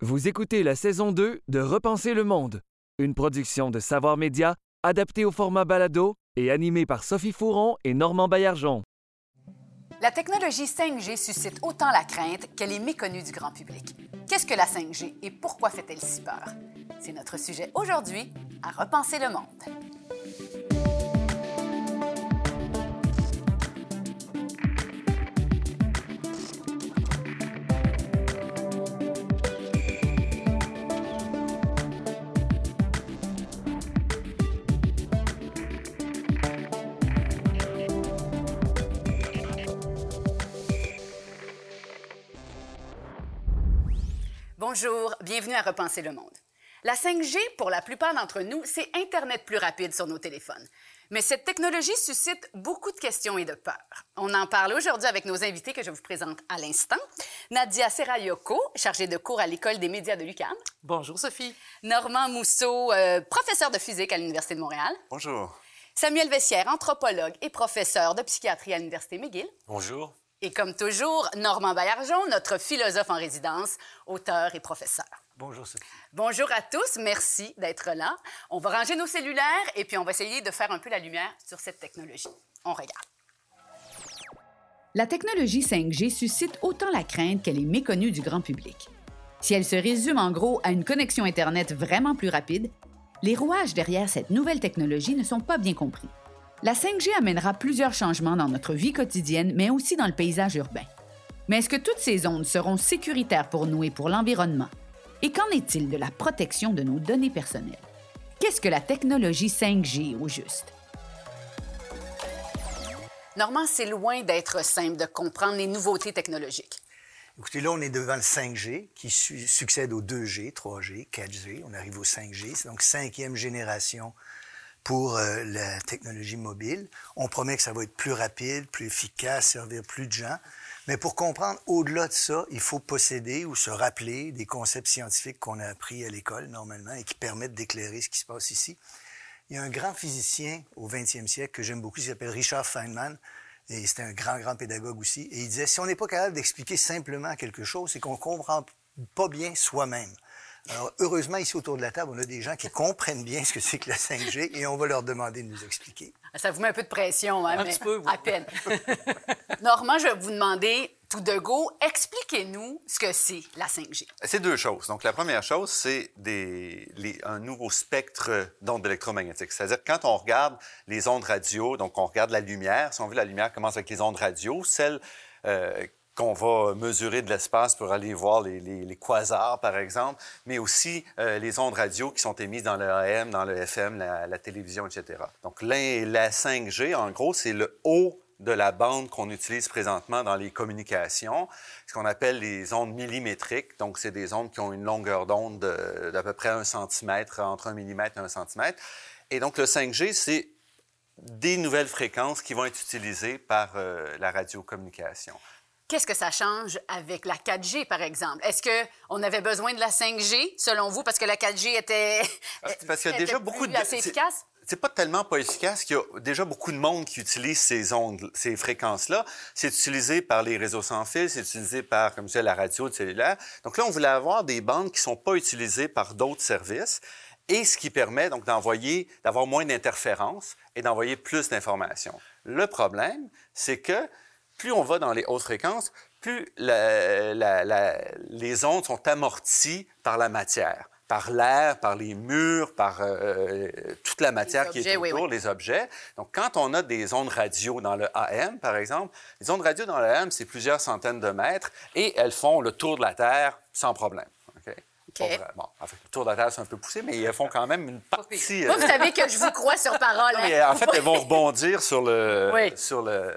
Vous écoutez la saison 2 de Repenser le monde, une production de Savoir Média adaptée au format balado et animée par Sophie Fouron et Normand Baillargeon. La technologie 5G suscite autant la crainte qu'elle est méconnue du grand public. Qu'est-ce que la 5G et pourquoi fait-elle si peur? C'est notre sujet aujourd'hui à Repenser le monde. Bonjour, bienvenue à Repenser le monde. La 5G, pour la plupart d'entre nous, c'est Internet plus rapide sur nos téléphones. Mais cette technologie suscite beaucoup de questions et de peurs. On en parle aujourd'hui avec nos invités que je vous présente à l'instant. Nadia Serayoko, chargée de cours à l'École des médias de l'UQAM. Bonjour Sophie. Normand Mousseau, euh, professeur de physique à l'Université de Montréal. Bonjour. Samuel Vessière, anthropologue et professeur de psychiatrie à l'Université McGill. Bonjour. Et comme toujours, Normand Baillargeon, notre philosophe en résidence, auteur et professeur. Bonjour Sophie. Bonjour à tous, merci d'être là. On va ranger nos cellulaires et puis on va essayer de faire un peu la lumière sur cette technologie. On regarde. La technologie 5G suscite autant la crainte qu'elle est méconnue du grand public. Si elle se résume en gros à une connexion Internet vraiment plus rapide, les rouages derrière cette nouvelle technologie ne sont pas bien compris. La 5G amènera plusieurs changements dans notre vie quotidienne, mais aussi dans le paysage urbain. Mais est-ce que toutes ces ondes seront sécuritaires pour nous et pour l'environnement? Et qu'en est-il de la protection de nos données personnelles? Qu'est-ce que la technologie 5G au juste? Normand, c'est loin d'être simple de comprendre les nouveautés technologiques. Écoutez, là, on est devant le 5G qui su- succède au 2G, 3G, 4G. On arrive au 5G. C'est donc cinquième génération pour euh, la technologie mobile. On promet que ça va être plus rapide, plus efficace, servir plus de gens. Mais pour comprendre au-delà de ça, il faut posséder ou se rappeler des concepts scientifiques qu'on a appris à l'école normalement et qui permettent d'éclairer ce qui se passe ici. Il y a un grand physicien au 20e siècle que j'aime beaucoup, il s'appelle Richard Feynman, et c'était un grand, grand pédagogue aussi. Et il disait, si on n'est pas capable d'expliquer simplement quelque chose, c'est qu'on comprend pas bien soi-même. Alors, heureusement, ici autour de la table, on a des gens qui comprennent bien ce que c'est que la 5G et on va leur demander de nous expliquer. Ça vous met un peu de pression, hein, Un mais petit peu, oui. à peine. Normand, je vais vous demander tout de go, expliquez-nous ce que c'est la 5G. C'est deux choses. Donc, la première chose, c'est un nouveau spectre d'ondes électromagnétiques. C'est-à-dire, quand on regarde les ondes radio, donc on regarde la lumière, si on veut, la lumière commence avec les ondes radio, celles euh, qu'on va mesurer de l'espace pour aller voir les, quasars, par exemple, mais aussi euh, les ondes radio qui sont émises dans le AM, dans le FM, la, télévision, etc. Donc, la 5G, en gros, c'est le haut de la bande qu'on utilise présentement dans les communications, ce qu'on appelle les ondes millimétriques. Donc, c'est des ondes qui ont une longueur d'onde de- d'à peu près un centimètre, entre un millimètre et un centimètre. Et donc, le 5G, c'est des nouvelles fréquences qui vont être utilisées par euh, la radiocommunication. Qu'est-ce que ça change avec la 4G, par exemple? Est-ce qu'on avait besoin de la 5G, selon vous, parce que la 4G était, Parce qu'il y a déjà beaucoup de... assez efficace? C'est pas tellement pas efficace qu'il y a déjà beaucoup de monde qui utilise ces ondes, ces fréquences-là. C'est utilisé par les réseaux sans fil, c'est utilisé par, comme je disais, la radio, le cellulaire. Donc là, on voulait avoir des bandes qui sont pas utilisées par d'autres services et ce qui permet donc d'envoyer, d'avoir moins d'interférences et d'envoyer plus d'informations. Le problème, c'est que plus on va dans les hautes fréquences, plus la- la- la- les ondes sont amorties par la matière, par l'air, par les murs, par euh, toute la matière qui est autour, oui. les objets. Donc, quand on a des ondes radio dans le AM, par exemple, les ondes radio dans le AM, c'est plusieurs centaines de mètres et elles font le tour de la Terre sans problème. OK? Pas vrai. Bon, en fait, le tour de la Terre, c'est un peu poussé, mais elles font quand même une partie... Moi, euh, vous savez que je vous crois sur parole. non, hein? mais en fait, elles vont rebondir sur, le, Oui. sur, le,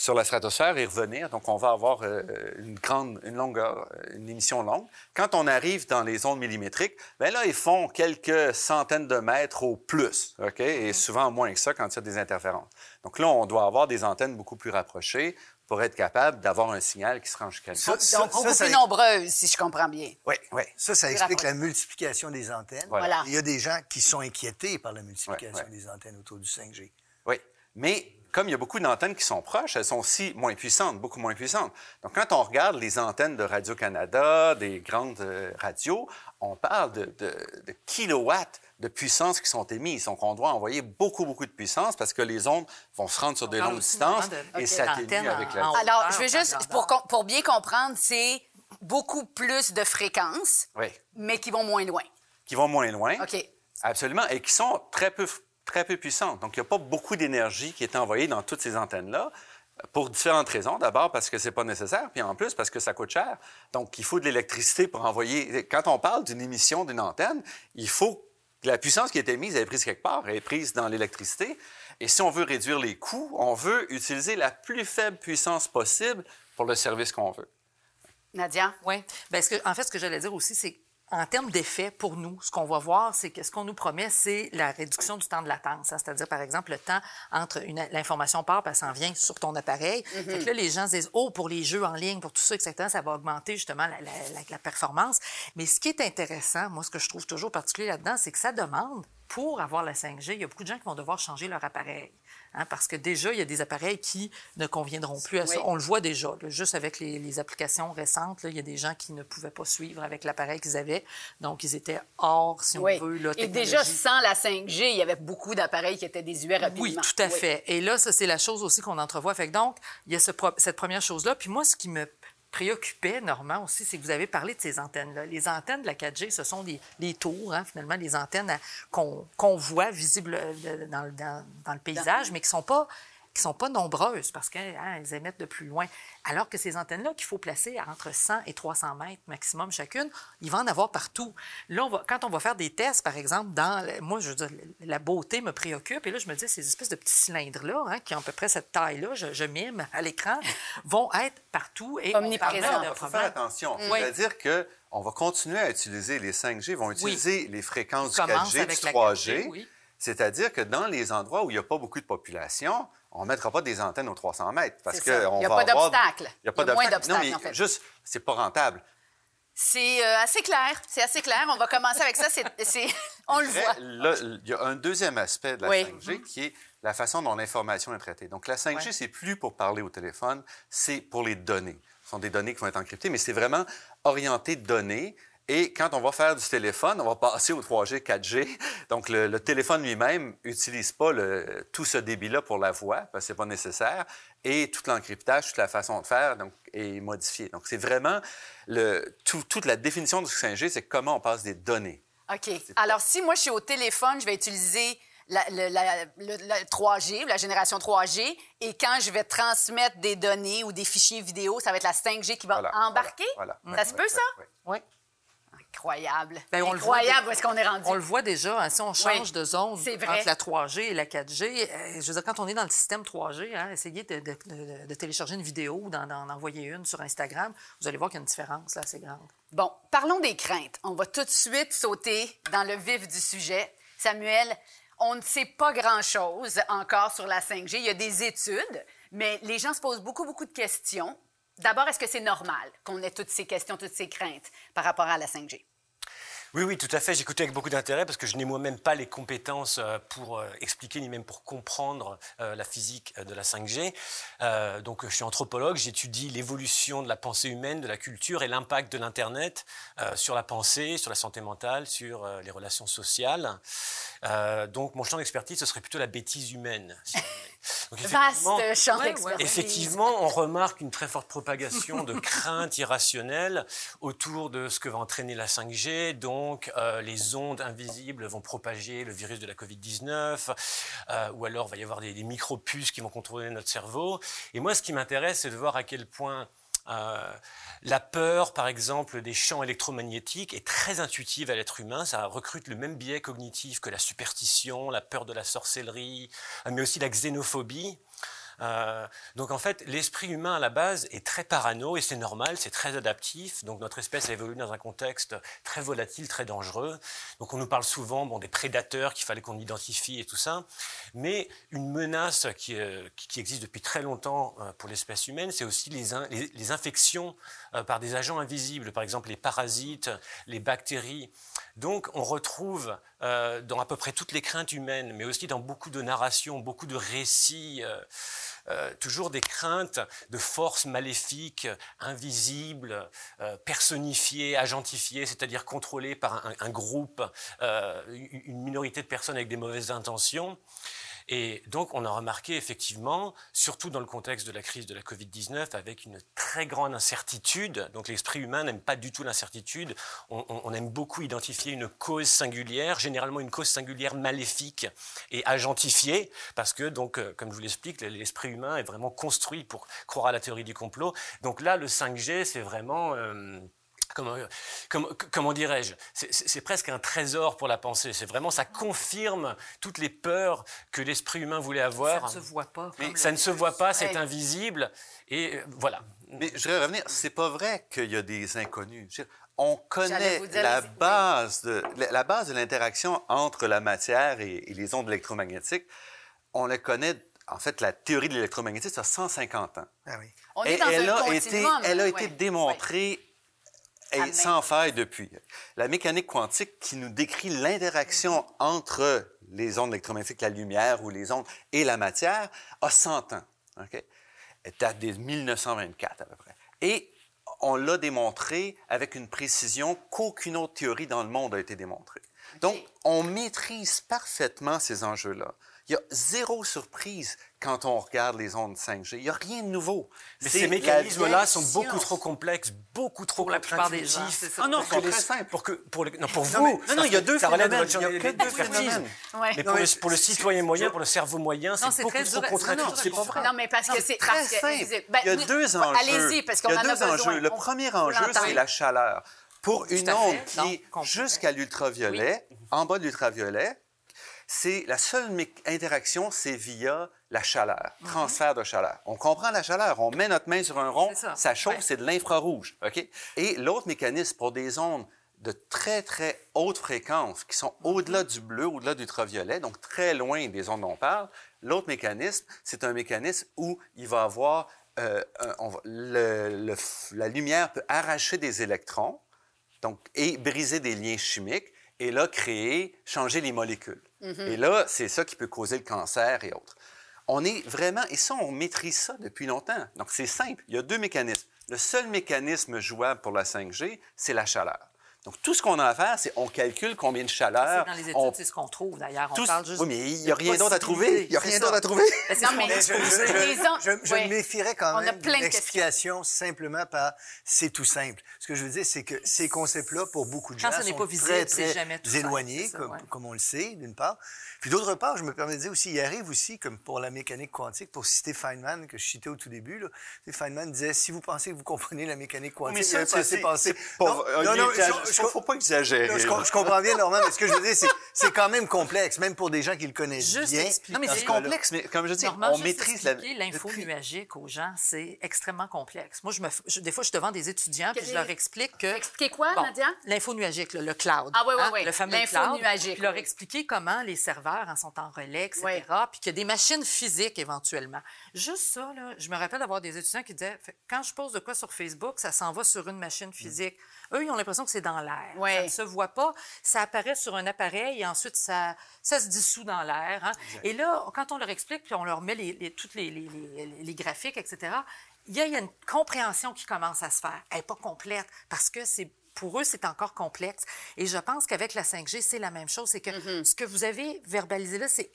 sur la stratosphère et revenir. Donc, on va avoir euh, une grande, une longueur, une émission longue. Quand on arrive dans les ondes millimétriques, bien là, ils font quelques centaines de mètres au plus, OK? Et souvent moins que ça quand il y a des interférences. Donc là, on doit avoir des antennes beaucoup plus rapprochées pour être capable d'avoir un signal qui se nous. Ça, ça, Donc, beaucoup ça, ça- plus nombreuses, si je comprends bien. Oui, oui. Ça, ça Plus explique rapproché. la multiplication des antennes. Voilà. Il y a des gens qui sont inquiétés par la multiplication Ouais, ouais. des antennes autour du 5G. Oui, mais comme il y a beaucoup d'antennes qui sont proches, elles sont aussi moins puissantes, beaucoup moins puissantes. Donc, quand on regarde les antennes de Radio-Canada, des grandes euh, radios, on parle de, de, kilowatts de puissance qui sont émises. Donc, on doit envoyer beaucoup, beaucoup de puissance parce que les ondes vont se rendre sur des longues distances et s'atténuer avec la... Alors, je veux juste, pour, pour bien comprendre, c'est beaucoup plus de fréquences, mais qui vont moins loin. Qui vont moins loin. OK. Absolument, et qui sont très peu très peu puissante. Donc, il n'y a pas beaucoup d'énergie qui est envoyée dans toutes ces antennes-là pour différentes raisons. D'abord parce que c'est pas nécessaire, puis en plus parce que ça coûte cher. Donc, il faut de l'électricité pour envoyer. Quand on parle d'une émission d'une antenne, il faut que la puissance qui est émise, elle est prise quelque part, elle est prise dans l'électricité. Et si on veut réduire les coûts, on veut utiliser la plus faible puissance possible pour le service qu'on veut. Nadia? Oui. Bien, en fait, ce que j'allais dire aussi, c'est en termes d'effet, pour nous, ce qu'on va voir, c'est que ce qu'on nous promet, c'est la réduction du temps de latence. Hein. C'est-à-dire, par exemple, le temps entre l'information part et s'en vient sur ton appareil. Mm que là, les gens se disent, oh, pour les jeux en ligne, pour tout ça, etc., ça va augmenter justement la, la, la performance. Mais ce qui est intéressant, moi, ce que je trouve toujours particulier là-dedans, c'est que ça demande, pour avoir la 5G, il y a beaucoup de gens qui vont devoir changer leur appareil. Hein, parce que déjà, il y a des appareils qui ne conviendront plus à ça. On le voit déjà, juste avec les, applications récentes, il y a des gens qui ne pouvaient pas suivre avec l'appareil qu'ils avaient. Donc, ils étaient hors, si on veut, la Et déjà, sans la 5G, il y avait beaucoup d'appareils qui étaient désuets rapidement. Oui, tout à fait. Et là, ça, c'est la chose aussi qu'on entrevoit. Fait donc, il y a cette première chose-là. Puis moi, ce qui me préoccupait, Normand, aussi, c'est que vous avez parlé de ces antennes-là. Les antennes de la 4G, ce sont les, tours, hein, finalement, les antennes qu'on voit visibles euh, dans, dans, le paysage, mais qui ne sont pas qui sont pas nombreuses parce qu'elles hein, émettent de plus loin. Alors que ces antennes-là qu'il faut placer entre 100 et 300 mètres maximum chacune, il va en avoir partout. Là, on va, quand on va faire des tests, par exemple, dans... Moi, je veux dire, la beauté me préoccupe. Et là, je me dis, ces espèces de petits cylindres-là, hein, qui ont à peu près cette taille-là, je, mime à l'écran, vont être partout et omniprésents. Il faut faire attention. C'est-à-dire que on va continuer à utiliser les 5G, vont utiliser les fréquences du 4G, du 3G. C'est-à-dire que dans les endroits où il n'y a pas beaucoup de population, on ne mettra pas des antennes aux 300 mètres parce que Il n'y a, pas d'obstacle. Il n'y a pas d'obstacle. Non, mais en fait. juste, c'est pas rentable. C'est euh, assez clair. C'est assez clair. On va commencer avec ça. On le voit. il y a un deuxième aspect de la 5G qui est la façon dont l'information est traitée. Donc, la 5G, c'est plus pour parler au téléphone, c'est pour les données. Ce sont des données qui vont être encryptées, mais c'est vraiment orienté données et quand on va faire du téléphone, on va passer au 3G, 4G. Donc, le, téléphone lui-même n'utilise pas le, tout ce débit-là pour la voix, parce que ce n'est pas nécessaire. Et tout l'encryptage, toute la façon de faire donc, est modifiée. Donc, c'est vraiment le, toute la définition du 5G, c'est comment on passe des données. OK. Alors, si moi, je suis au téléphone, je vais utiliser la, le, 3G, la génération 3G, et quand je vais transmettre des données ou des fichiers vidéo, ça va être la 5G qui va embarquer? Voilà, ça se peut, ça? Oui incroyable. Ben, incroyable où est-ce qu'on est rendu. On le voit déjà, hein, si on change de zone entre la 3G et la 4G, euh, je veux dire, quand on est dans le système 3G, hein, essayez de, télécharger une vidéo ou d'en envoyer une sur Instagram, vous allez voir qu'il y a une différence assez grande. Bon, parlons des craintes. On va tout de suite sauter dans le vif du sujet. Samuel, on ne sait pas grand-chose encore sur la 5G. Il y a des études, mais les gens se posent beaucoup, beaucoup de questions. D'abord, est-ce que c'est normal qu'on ait toutes ces questions, toutes ces craintes par rapport à la 5G? Oui, oui, tout à fait. J'écoutais avec beaucoup d'intérêt parce que je n'ai moi-même pas les compétences euh, pour euh, expliquer ni même pour comprendre euh, la physique de la 5G. donc, je suis anthropologue, j'étudie l'évolution de la pensée humaine, de la culture et l'impact de l'Internet sur la pensée, sur la santé mentale, sur les relations sociales. donc, mon champ d'expertise, ce serait plutôt la bêtise humaine. Vaste champ. Effectivement, on remarque une très forte propagation de craintes irrationnelles autour de ce que va entraîner la 5G, dont donc euh, les ondes invisibles vont propager le virus de la Covid-19, euh, ou alors il va y avoir des, des micro-puces qui vont contrôler notre cerveau. Et moi, ce qui m'intéresse, c'est de voir à quel point euh, la peur, par exemple, des champs électromagnétiques est très intuitive à l'être humain. Ça recrute le même biais cognitif que la superstition, la peur de la sorcellerie, mais aussi la xénophobie. Euh, donc en fait, l'esprit humain à la base est très parano et c'est normal, c'est très adaptif. Donc notre espèce a évolué dans un contexte très volatile, très dangereux. Donc on nous parle souvent des prédateurs qu'il fallait qu'on identifie et tout ça. Mais une menace qui, euh, existe depuis très longtemps euh, pour l'espèce humaine, c'est aussi les infections par des agents invisibles, par exemple les parasites, les bactéries. Donc on retrouve euh, dans à peu près toutes les craintes humaines, mais aussi dans beaucoup de narrations, beaucoup de récits, euh, euh, toujours des craintes de forces maléfiques, invisibles, personnifiées, agentifiées, c'est-à-dire contrôlées par un, un groupe, une minorité de personnes avec des mauvaises intentions. Et donc, on a remarqué effectivement, surtout dans le contexte de la crise de la Covid-19, avec une très grande incertitude, donc l'esprit humain n'aime pas du tout l'incertitude, on, aime beaucoup identifier une cause singulière, généralement une cause singulière maléfique et agentifiée, parce que, donc, euh, comme je vous l'explique, l'esprit humain est vraiment construit pour croire à la théorie du complot. Donc là, le 5G, c'est vraiment... Euh, comment, comment, dirais-je C'est presque un trésor pour la pensée. C'est vraiment, ça confirme toutes les peurs que l'esprit humain voulait avoir. Ça ne se voit pas. Mais ça ne se voit pas, c'est invisible. Et euh, voilà. Mais je vais revenir, c'est pas vrai qu'il y a des inconnus. on connaît la base, de, la base de l'interaction entre la matière et, les ondes électromagnétiques. On la connaît en fait, la théorie de l'électromagnétisme, ça a 150 ans. Ah oui. On est dans elle, un a été, elle a été démontrée et sans faille depuis. La mécanique quantique qui nous décrit l'interaction entre les ondes électromagnétiques, la lumière ou les ondes et la matière a 100 ans. OK? Elle date de 1924 à peu près. Et on l'a démontré avec une précision qu'aucune autre théorie dans le monde a été démontrée. Donc, on maîtrise parfaitement ces enjeux-là. Il y a zéro surprise quand on regarde les ondes 5G. Il n'y a rien de nouveau. Mais ces mécanismes-là sont beaucoup trop complexes, beaucoup trop pour la plupart des gens. Ah non, pour, les, pour, que, pour, non, pour vous. Non, non, il y a deux phénomènes. Il y a que deux phénomènes. Mais pour, le, pour le citoyen moyen, pour le cerveau moyen, c'est beaucoup trop contradictoire. C'est pas vrai. Non, mais parce que c'est très simple. Ben, il y a deux enjeux. Allez-y, parce qu'on en a besoin. Le premier enjeu, c'est la chaleur. Pour une onde qui est jusqu'à l'ultraviolet, en bas de l'ultraviolet, c'est la seule interaction, c'est via la chaleur, mhm. transfert de chaleur. On comprend la chaleur, on met notre main sur un rond, ça. chauffe, c'est de l'infrarouge, OK? Et l'autre mécanisme pour des ondes de très, très haute fréquence, qui sont mhm. au-delà du bleu, au-delà du ultraviolet, donc très loin des ondes dont on parle, l'autre mécanisme, c'est un mécanisme où il va avoir... Euh, la lumière peut arracher des électrons donc, et briser des liens chimiques, et là, créer, changer les molécules. Mm-hmm. Et là, c'est ça qui peut causer le cancer et autres. On est vraiment, et ça, on maîtrise ça depuis longtemps. Donc, c'est simple. Il y a deux mécanismes. Le seul mécanisme jouable pour la 5G, c'est la chaleur. Donc, tout ce qu'on a à faire, c'est on calcule combien de chaleur. Dans les études, c'est ce qu'on trouve d'ailleurs. On parle juste oui, mais il n'y a rien d'autre à trouver. Il n'y a rien d'autre à trouver. Non, mais je, je, je, me méfierais quand même de l'explication simplement par c'est tout simple. Ce que je veux dire, c'est que ces concepts-là, pour beaucoup de gens, sont pas visible, très, très jamais éloignés, comme, comme, on le sait, d'une part. Puis d'autre part, je me permets de dire aussi, il arrive aussi, comme pour la mécanique quantique, pour citer Feynman, que je citais au tout début, là, Feynman disait, si vous pensez que vous comprenez la mécanique quantique, mais ça, c'est passé. Non, non, non, il ne faut pas exagérer. Je, comprends bien, Normand, mais ce que je veux dire, c'est quand même complexe, même pour des gens qui le connaissent Juste bien. Non, mais c'est complexe, mais comme je dis, on maîtrise la... l'info nuagique aux gens, c'est extrêmement complexe. Moi, je me, des fois, je suis devant des étudiants, puis je leur explique que... Expliquez quoi, Nadia? L'info nuagique, le cloud. Ah oui, oui, oui. Le fameux cloud. nuagique. leur expliquer comment les serveurs en sont en relais, etc., puis qu'il y a des machines physiques éventuellement. Juste ça, là, je me rappelle d'avoir des étudiants qui disaient, quand je pose de quoi sur Facebook, ça s'en va sur une machine physique. Eux, ils ont l'impression que c'est dans l'air. Ça ne se voit pas. Ça apparaît sur un appareil et ensuite, ça, ça se dissout dans l'air. Hein. Et là, quand on leur explique, puis on leur met les, les toutes les, les, graphiques, etc., il y, a, une compréhension qui commence à se faire. Elle n'est pas complète parce que c'est pour eux, c'est encore complexe. Et je pense qu'avec la 5G, c'est la même chose. C'est que mm-hmm. ce que vous avez verbalisé là, c'est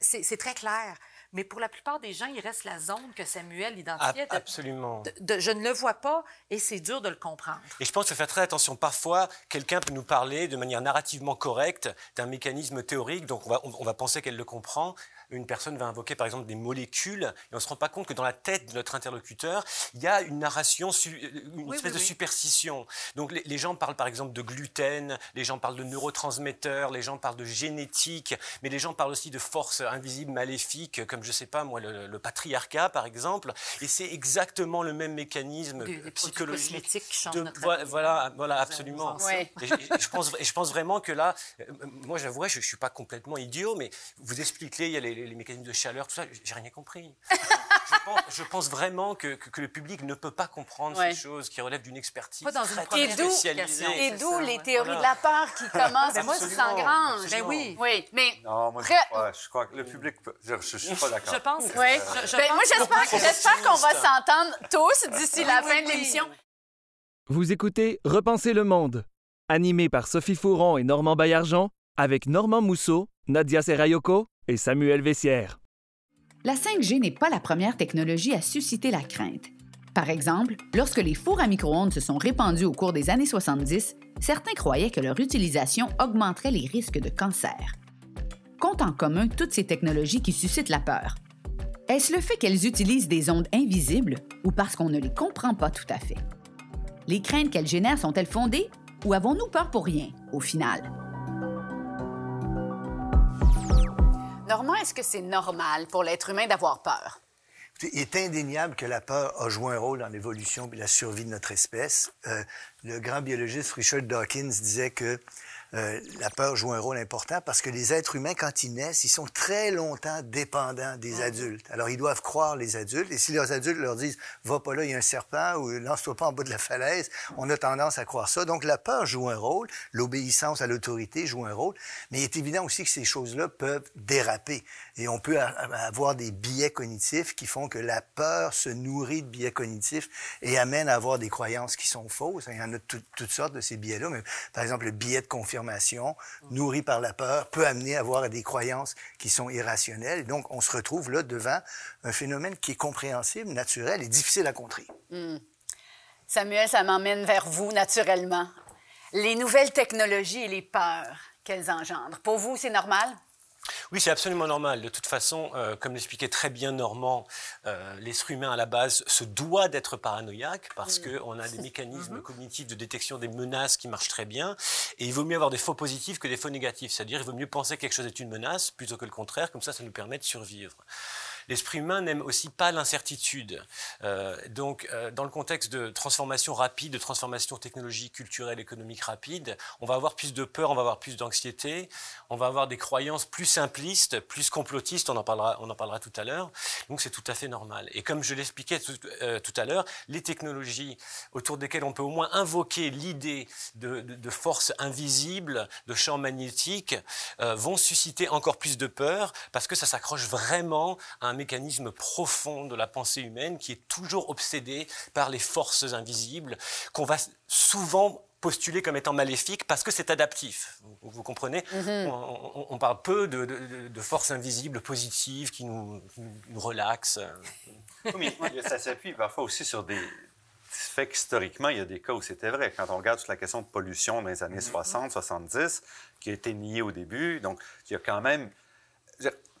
c'est très clair. Mais pour la plupart des gens, il reste la zone que Samuel identifiait. absolument. je ne le vois pas et c'est dur de le comprendre. Et je pense qu'il faut faire très attention. Parfois, quelqu'un peut nous parler de manière narrativement correcte d'un mécanisme théorique, donc on va, on va penser qu'elle le comprend, une personne va invoquer par exemple des molécules, et on ne se rend pas compte que dans la tête de notre interlocuteur, il y a une narration, une espèce de superstition. Donc les, gens parlent par exemple de gluten, les gens parlent de neurotransmetteurs, les gens parlent de génétique, mais les gens parlent aussi de forces invisibles, maléfiques, comme je ne sais pas moi, le, patriarcat par exemple, et c'est exactement le même mécanisme psychologique. De, voilà, voilà, absolument. Et, je pense, et je pense vraiment que là, euh, moi j'avouerais, je ne suis pas complètement idiot, mais vous expliquez, il y a les les, mécanismes de chaleur, tout ça, j'ai rien compris. pense, je pense vraiment que, que, que le public ne peut pas comprendre Ouais. ces choses qui relèvent d'une expertise dans très, très spécialisée. Et d'où les ouais. théories Voilà. de la peur qui commencent Ben moi, s'engrangent. Ben oui. Oui, mais Non, moi, je, ouais, je crois que le public, peut- je, je, suis pas d'accord. Je pense. Oui. Je, je Ben, pense moi, j'espère, qu'on va s'entendre tous d'ici la Oui, fin oui, de oui. l'émission. Vous écoutez Repenser le monde, animé par Sophie Fouron et Normand Baillargeon, avec Normand Mousseau, Nadia Serayoko Samuel Vessière. La 5G n'est pas la première technologie à susciter la crainte. Par exemple, lorsque les fours à micro-ondes se sont répandus au cours des années 70, certains croyaient que leur utilisation augmenterait les risques de cancer. Compte en commun toutes ces technologies qui suscitent la peur. Est-ce le fait qu'elles utilisent des ondes invisibles ou parce qu'on ne les comprend pas tout à fait? Les craintes qu'elles génèrent sont-elles fondées ou avons-nous peur pour rien, au final? Normand, est-ce que c'est normal pour l'être humain d'avoir peur? Il est indéniable que la peur a joué un rôle dans l'évolution et la survie de notre espèce. Euh, le grand biologiste Richard Dawkins disait que euh, la peur joue un rôle important parce que les êtres humains, quand ils naissent, ils sont très longtemps dépendants des adultes. Alors, ils doivent croire les adultes. Et si leurs adultes leur disent « Va pas là, il y a un serpent » ou « Lance-toi pas en bas de la falaise », on a tendance à croire ça. Donc, la peur joue un rôle. L'obéissance à l'autorité joue un rôle. Mais il est évident aussi que ces choses-là peuvent déraper. Et on peut avoir des biais cognitifs qui font que la peur se nourrit de biais cognitifs et amène à avoir des croyances qui sont fausses. Il y en a tout- toutes sortes de ces biais-là. Mais, par exemple, le biais de confirmation nourri par la peur peut amener à avoir des croyances qui sont irrationnelles. Donc, on se retrouve là devant un phénomène qui est compréhensible, naturel et difficile à contrer. Samuel, ça m'emmène vers vous naturellement. Les nouvelles technologies et les peurs qu'elles engendrent. Pour vous, c'est normal? Oui, c'est absolument normal. De toute façon, euh, comme l'expliquait très bien Normand, euh, l'être humain à la base se doit d'être paranoïaque parce qu'on a des mécanismes cognitifs de détection des menaces qui marchent très bien. Et il vaut mieux avoir des faux positifs que des faux négatifs. C'est-à-dire, il vaut mieux penser que quelque chose est une menace plutôt que le contraire. Comme ça, ça nous permet de survivre. L'esprit humain n'aime aussi pas l'incertitude. Euh, donc, euh, dans le contexte de transformation rapide, de transformation technologique, culturelle, économique rapide, on va avoir plus de peur, on va avoir plus d'anxiété, on va avoir des croyances plus simplistes, plus complotistes, on en parlera, on en parlera tout à l'heure. Donc, c'est tout à fait normal. Et comme je l'expliquais tout, euh, à l'heure, les technologies autour desquelles on peut au moins invoquer l'idée de, de, de forces invisibles, de champs magnétiques, vont susciter encore plus de peur parce que ça s'accroche vraiment à un mécanisme profond de la pensée humaine qui est toujours obsédé par les forces invisibles qu'on va souvent postuler comme étant maléfiques parce que c'est adaptif. Vous, vous comprenez on, on- on parle peu de, de- de forces invisibles positives qui nous, nous relaxent. Oui, mais ça s'appuie parfois aussi sur des faits qu'historiquement, il y a des cas où c'était vrai. Quand on regarde toute la question de pollution dans les années 60, 70, qui a été niée au début, donc il y a quand même...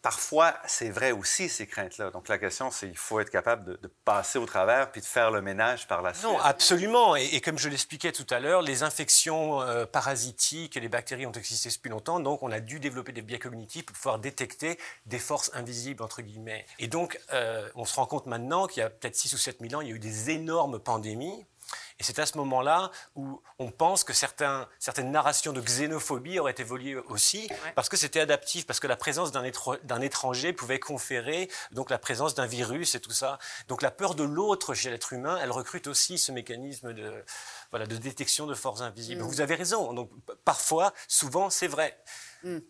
Parfois, c'est vrai aussi, ces craintes-là. Donc, la question, c'est qu'il faut être capable de, de passer au travers puis de faire le ménage par la suite. Non, absolument. Et, et comme je l'expliquais tout à l'heure, les infections euh, parasitiques et les bactéries ont existé depuis longtemps, donc on a dû développer des biais cognitifs pour pouvoir détecter des forces invisibles, entre guillemets. Et donc, euh, on se rend compte maintenant qu'il y a peut-être 6 ou 7 000 ans, il y a eu des énormes pandémies. Et c'est à ce moment-là où on pense que certains, certaines narrations de xénophobie auraient évolué aussi, parce que c'était adaptif, parce que la présence d'un étranger pouvait conférer donc la présence d'un virus et tout ça. Donc la peur de l'autre chez l'être humain, elle recrute aussi ce mécanisme de, voilà, de détection de forces invisibles. Vous avez raison. Donc parfois, souvent, c'est vrai.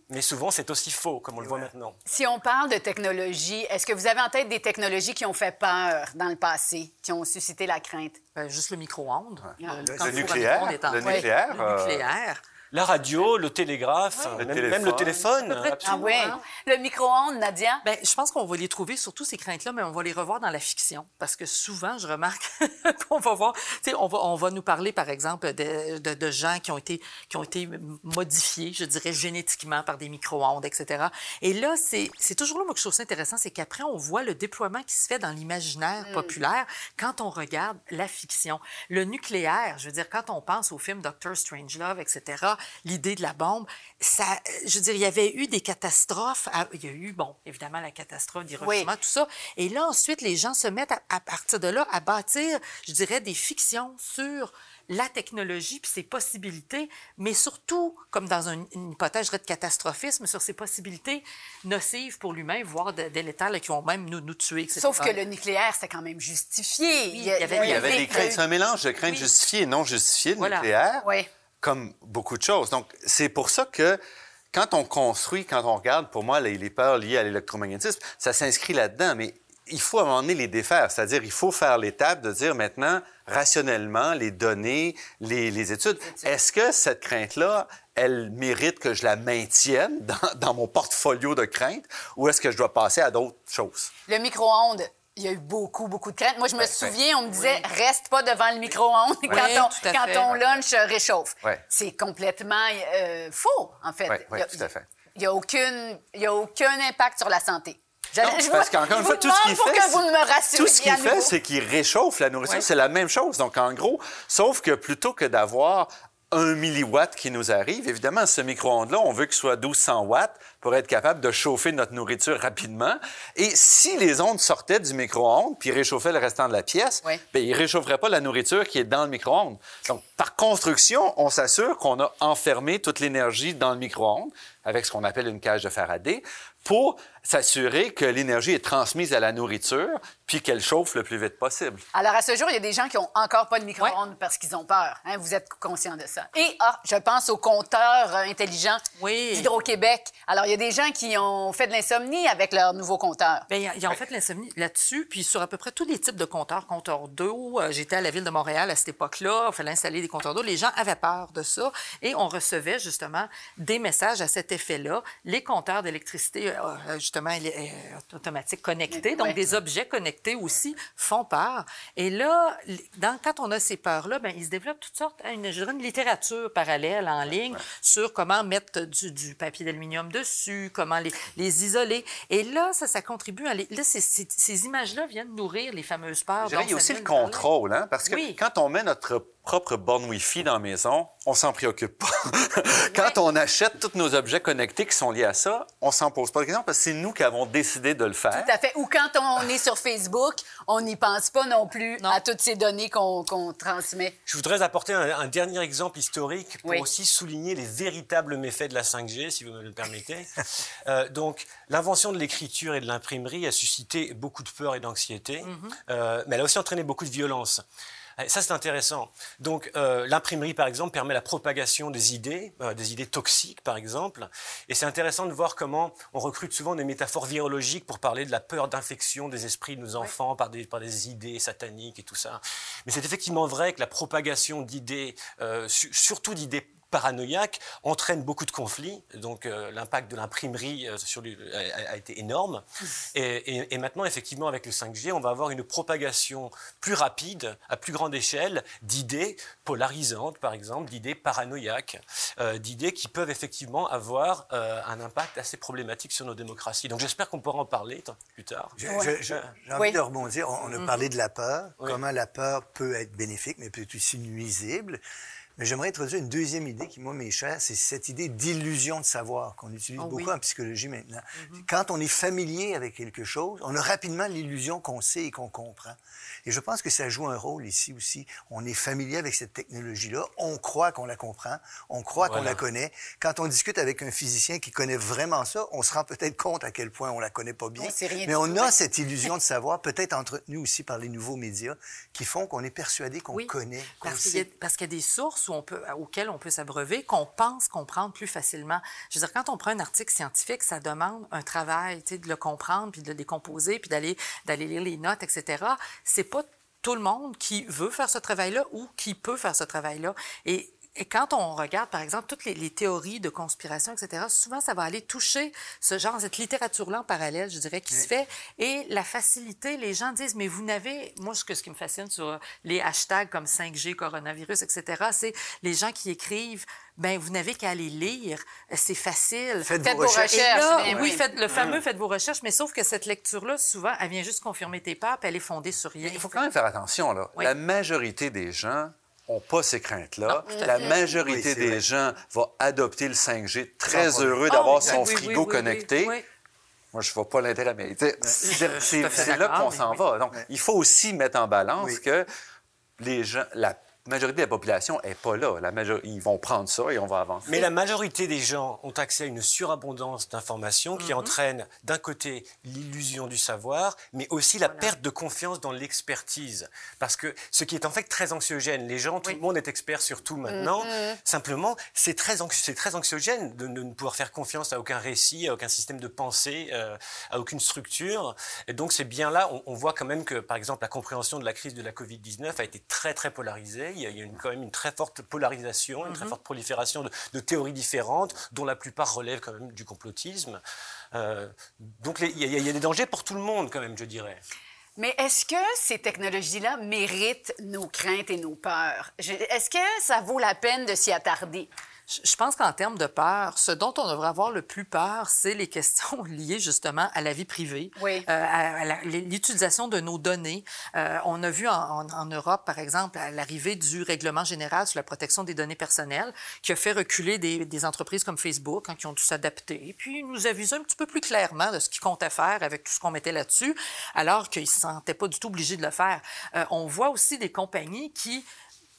Mais souvent, c'est aussi faux, comme on le voit maintenant. Si on parle de technologie, est-ce que vous avez en tête des technologies qui ont fait peur dans le passé, qui ont suscité la crainte? Ben, juste le micro-ondes. Ah. Le, nucléaire, le Ouais, nucléaire, Le euh, nucléaire. La radio, le télégraphe, Le même, téléphone. même le téléphone. Ah oui. hein? Le micro-ondes, Nadia? Ben, je pense qu'on va les trouver, surtout ces craintes-là, mais on va les revoir dans la fiction. Parce que souvent, je remarque qu'on va voir, tu sais, on va, on va nous parler, par exemple, de, de, de gens qui ont, été, qui ont été modifiés, je dirais, génétiquement par des micro-ondes, etc. Et là, c'est c'est toujours là, moi, que je trouve ça intéressant, c'est qu'après, on voit le déploiement qui se fait dans l'imaginaire populaire quand on regarde la fiction. Le nucléaire, je veux dire, quand on pense au film Doctor Strangelove, etc., l'idée de la bombe, ça, je veux dire, il y avait eu des catastrophes. à- il y a eu, bon, évidemment, la catastrophe d'Hiroshima, Oui. tout ça. Et là, ensuite, les gens se mettent à, à partir de là à bâtir, je dirais, des fictions sur la technologie puis ses possibilités, mais surtout, comme dans une, une hypothèse je dirais, de catastrophisme, sur ses possibilités nocives pour l'humain, voire de- délétères, qui vont même nous, nous tuer. etc. Sauf que le nucléaire, c'était quand même justifié. il y avait- Il y avait des craintes. C'est un mélange de craintes Oui. justifiées et non justifiées, le Voilà. nucléaire, Oui. Comme beaucoup de choses. Donc, c'est pour ça que quand on construit, quand on regarde, pour moi, les, les peurs liées à l'électromagnétisme, ça s'inscrit là-dedans, mais il faut à un moment donné les défaire. C'est-à-dire, il faut faire l'étape de dire maintenant, rationnellement, les données, les, les études, est-ce que cette crainte-là, elle mérite que je la maintienne dans, dans mon portfolio de craintes ou est-ce que je dois passer à d'autres choses? Le micro-ondes, il y a eu beaucoup, beaucoup de craintes. Moi, je me souviens, on me disait, reste pas devant le micro-ondes quand, à quand ton lunch réchauffe. Ouais. C'est complètement euh, faux, en fait. A- tout à fait. Il n'y a, aucune- il y a aucun impact sur la santé. Je, Non, je parce qu'encore une fois, tout ce qu'il fait, que vous c'est- me rassuriez tout ce qu'il fait, c'est qu'il réchauffe la nourriture. Ouais. C'est la même chose. Donc, en gros, sauf que plutôt que d'avoir un milliwatt qui nous arrive, évidemment, ce micro-ondes-là, on veut qu'il soit 1200 watts pour être capable de chauffer notre nourriture rapidement. Et si les ondes sortaient du micro-ondes puis réchauffaient le restant de la pièce, Oui. bien, ils ne réchaufferaient pas la nourriture qui est dans le micro-ondes. Donc, par construction, on s'assure qu'on a enfermé toute l'énergie dans le micro-ondes avec ce qu'on appelle une cage de Faraday pour s'assurer que l'énergie est transmise à la nourriture puis qu'elle chauffe le plus vite possible. Alors, à ce jour, il y a des gens qui n'ont encore pas de micro-ondes parce qu'ils ont peur. Hein, vous êtes conscient de ça. Et, ah, je pense au compteur euh, intelligent Oui. d'Hydro-Québec. Alors, il y a des gens qui ont fait de l'insomnie avec leur nouveau compteur. Bien, il y a- il y a en fait l'insomnie là-dessus, puis sur à peu près tous les types de compteurs, compteurs d'eau. euh, J'étais à la ville de Montréal à cette époque-là, il fallait installer des compteurs d'eau. Les gens avaient peur de ça et on recevait justement des messages à cet effet-là. Les compteurs d'électricité, euh, justement, automatiques connectés, donc Ouais. des objets connectés aussi font peur. Et là, dans, quand on a ces peurs-là, ben, il se développe toutes sortes, hein, une, je dirais une littérature parallèle en ligne sur comment mettre du, du papier d'aluminium dessus, comment les, les isoler. Et là, ça, ça contribue à... les- là, ces, images-là viennent nourrir les fameuses peurs. Il y a aussi le contrôle, hein, parce que Oui. quand on met notre propre borne Wi-Fi dans la maison, on s'en préoccupe pas. quand on achète tous nos objets connectés qui sont liés à ça, on s'en pose pas de questions parce que c'est nous qui avons décidé de le faire. Tout à fait. Ou quand on est sur Facebook, on n'y pense pas non plus Non. à toutes ces données qu'on transmet. Je voudrais apporter un, un dernier exemple historique pour Oui. aussi souligner les véritables méfaits de la 5G, si vous me le permettez. Euh, donc, l'invention de l'écriture et de l'imprimerie a suscité beaucoup de peur et d'anxiété, euh, mais elle a aussi entraîné beaucoup de violence. Euh, Ça, c'est intéressant. Donc, euh, l'imprimerie, par exemple, permet la propagation des idées, euh, des idées toxiques, par exemple. Et c'est intéressant de voir comment on recrute souvent des métaphores virologiques pour parler de la peur d'infection des esprits de nos enfants par, des, par des idées sataniques et tout ça. Mais c'est effectivement vrai que la propagation d'idées, euh, su- surtout d'idées paranoïaques, entraîne beaucoup de conflits. Donc euh, l'impact de l'imprimerie euh, sur les- a, a été énorme. Et, et- et maintenant, effectivement, avec le 5G, on va avoir une propagation plus rapide, à plus grande échelle, d'idées polarisantes, par exemple, d'idées paranoïaques, euh, d'idées qui peuvent effectivement avoir euh, un impact assez problématique sur nos démocraties. Donc j'espère qu'on pourra en parler plus tard. J'ai envie Oui. de rebondir. On, on a parlé de la peur, Oui. comment la peur peut être bénéfique, mais peut être aussi nuisible. Mais j'aimerais introduire une deuxième idée qui, moi, m'est chère, c'est cette idée d'illusion de savoir qu'on utilise Oh beaucoup oui. en psychologie maintenant. Quand on est familier avec quelque chose, on a rapidement l'illusion qu'on sait et qu'on comprend. Et je pense que ça joue un rôle ici aussi. On est familier avec cette technologie-là, on croit qu'on la comprend, on croit qu'on la connaît. Quand on discute avec un physicien qui connaît vraiment ça, on se rend peut-être compte à quel point on la connaît pas bien. Rien mais on tout, a cette illusion de savoir, peut-être entretenue aussi par les nouveaux médias, qui font qu'on est persuadé qu'on Oui, connaît, qu'on Parce qu'il y, a- y des sources où on peut, auxquelles on peut s'abreuver, qu'on pense comprendre plus facilement. Je veux dire, quand on prend un article scientifique, ça demande un travail, tu sais, de le comprendre, puis de le décomposer, puis d'aller, d'aller lire les notes, etc. C'est pas tout le monde qui veut faire ce travail-là ou qui peut faire ce travail-là. Et quand on regarde, par exemple, toutes les, les théories de conspiration, etc., souvent, ça va aller toucher ce genre, cette littérature-là en parallèle, je dirais, qui se fait. Et la facilité, les gens disent, mais vous n'avez... Moi, ce, que, ce qui me fascine sur les hashtags comme 5G, coronavirus, etc., c'est les gens qui écrivent, ben vous n'avez qu'à aller lire, c'est facile. Faites, Faites vos vos recherches. Là, oui, oui. faites, le fameux faites vos recherches, mais sauf que cette lecture-là, souvent, elle vient juste confirmer tes peurs, puis elle est fondée sur rien. Il faut quand même faire attention. Là. Oui. La majorité des gens n'ont pas ces craintes-là. À La majorité Oui, des vrai. gens va adopter le 5G très Sans heureux Ah, d'avoir son Oui, frigo oui, oui, connecté. oui. Moi, je ne vois pas l'intérêt, mais c'est là qu'on s'en va. Donc, il faut aussi mettre en balance Oui. que les gens, la la majorité de la population n'est pas là. La major... Ils vont prendre ça et on va avancer. Mais la majorité des gens ont accès à une surabondance d'informations qui entraîne d'un côté l'illusion du savoir, mais aussi la perte de confiance dans l'expertise. Parce que ce qui est en fait très anxiogène, les gens, tout le monde est expert sur tout maintenant. Simplement, c'est très, anxi- très anxiogène de, de ne pouvoir faire confiance à aucun récit, à aucun système de pensée, euh, à aucune structure. Et donc c'est bien là, on, on voit quand même que, par exemple, la compréhension de la crise de la Covid-19 a été très très polarisée. Il y a, il y a une, quand même une très forte polarisation, une très forte prolifération de, de théories différentes, dont la plupart relèvent quand même du complotisme. Euh, donc les- il y, a- il y a des dangers pour tout le monde quand même, je dirais. Mais est-ce que ces technologies-là méritent nos craintes et nos peurs? Est-ce que ça vaut la peine de s'y attarder? Je pense qu'en termes de peur, ce dont on devrait avoir le plus peur, c'est les questions liées justement à la vie privée, Oui. euh, à, l'utilisation de nos données. Euh, on a vu en, en- en Europe, par exemple, à l'arrivée du règlement général sur la protection des données personnelles, qui a fait reculer des, des entreprises comme Facebook, hein, qui ont dû s'adapter, et puis nous aviser un petit peu plus clairement de ce qu'ils comptaient faire avec tout ce qu'on mettait là-dessus, alors qu'ils ne se sentaient pas du tout obligés de le faire. Euh, on voit aussi des compagnies qui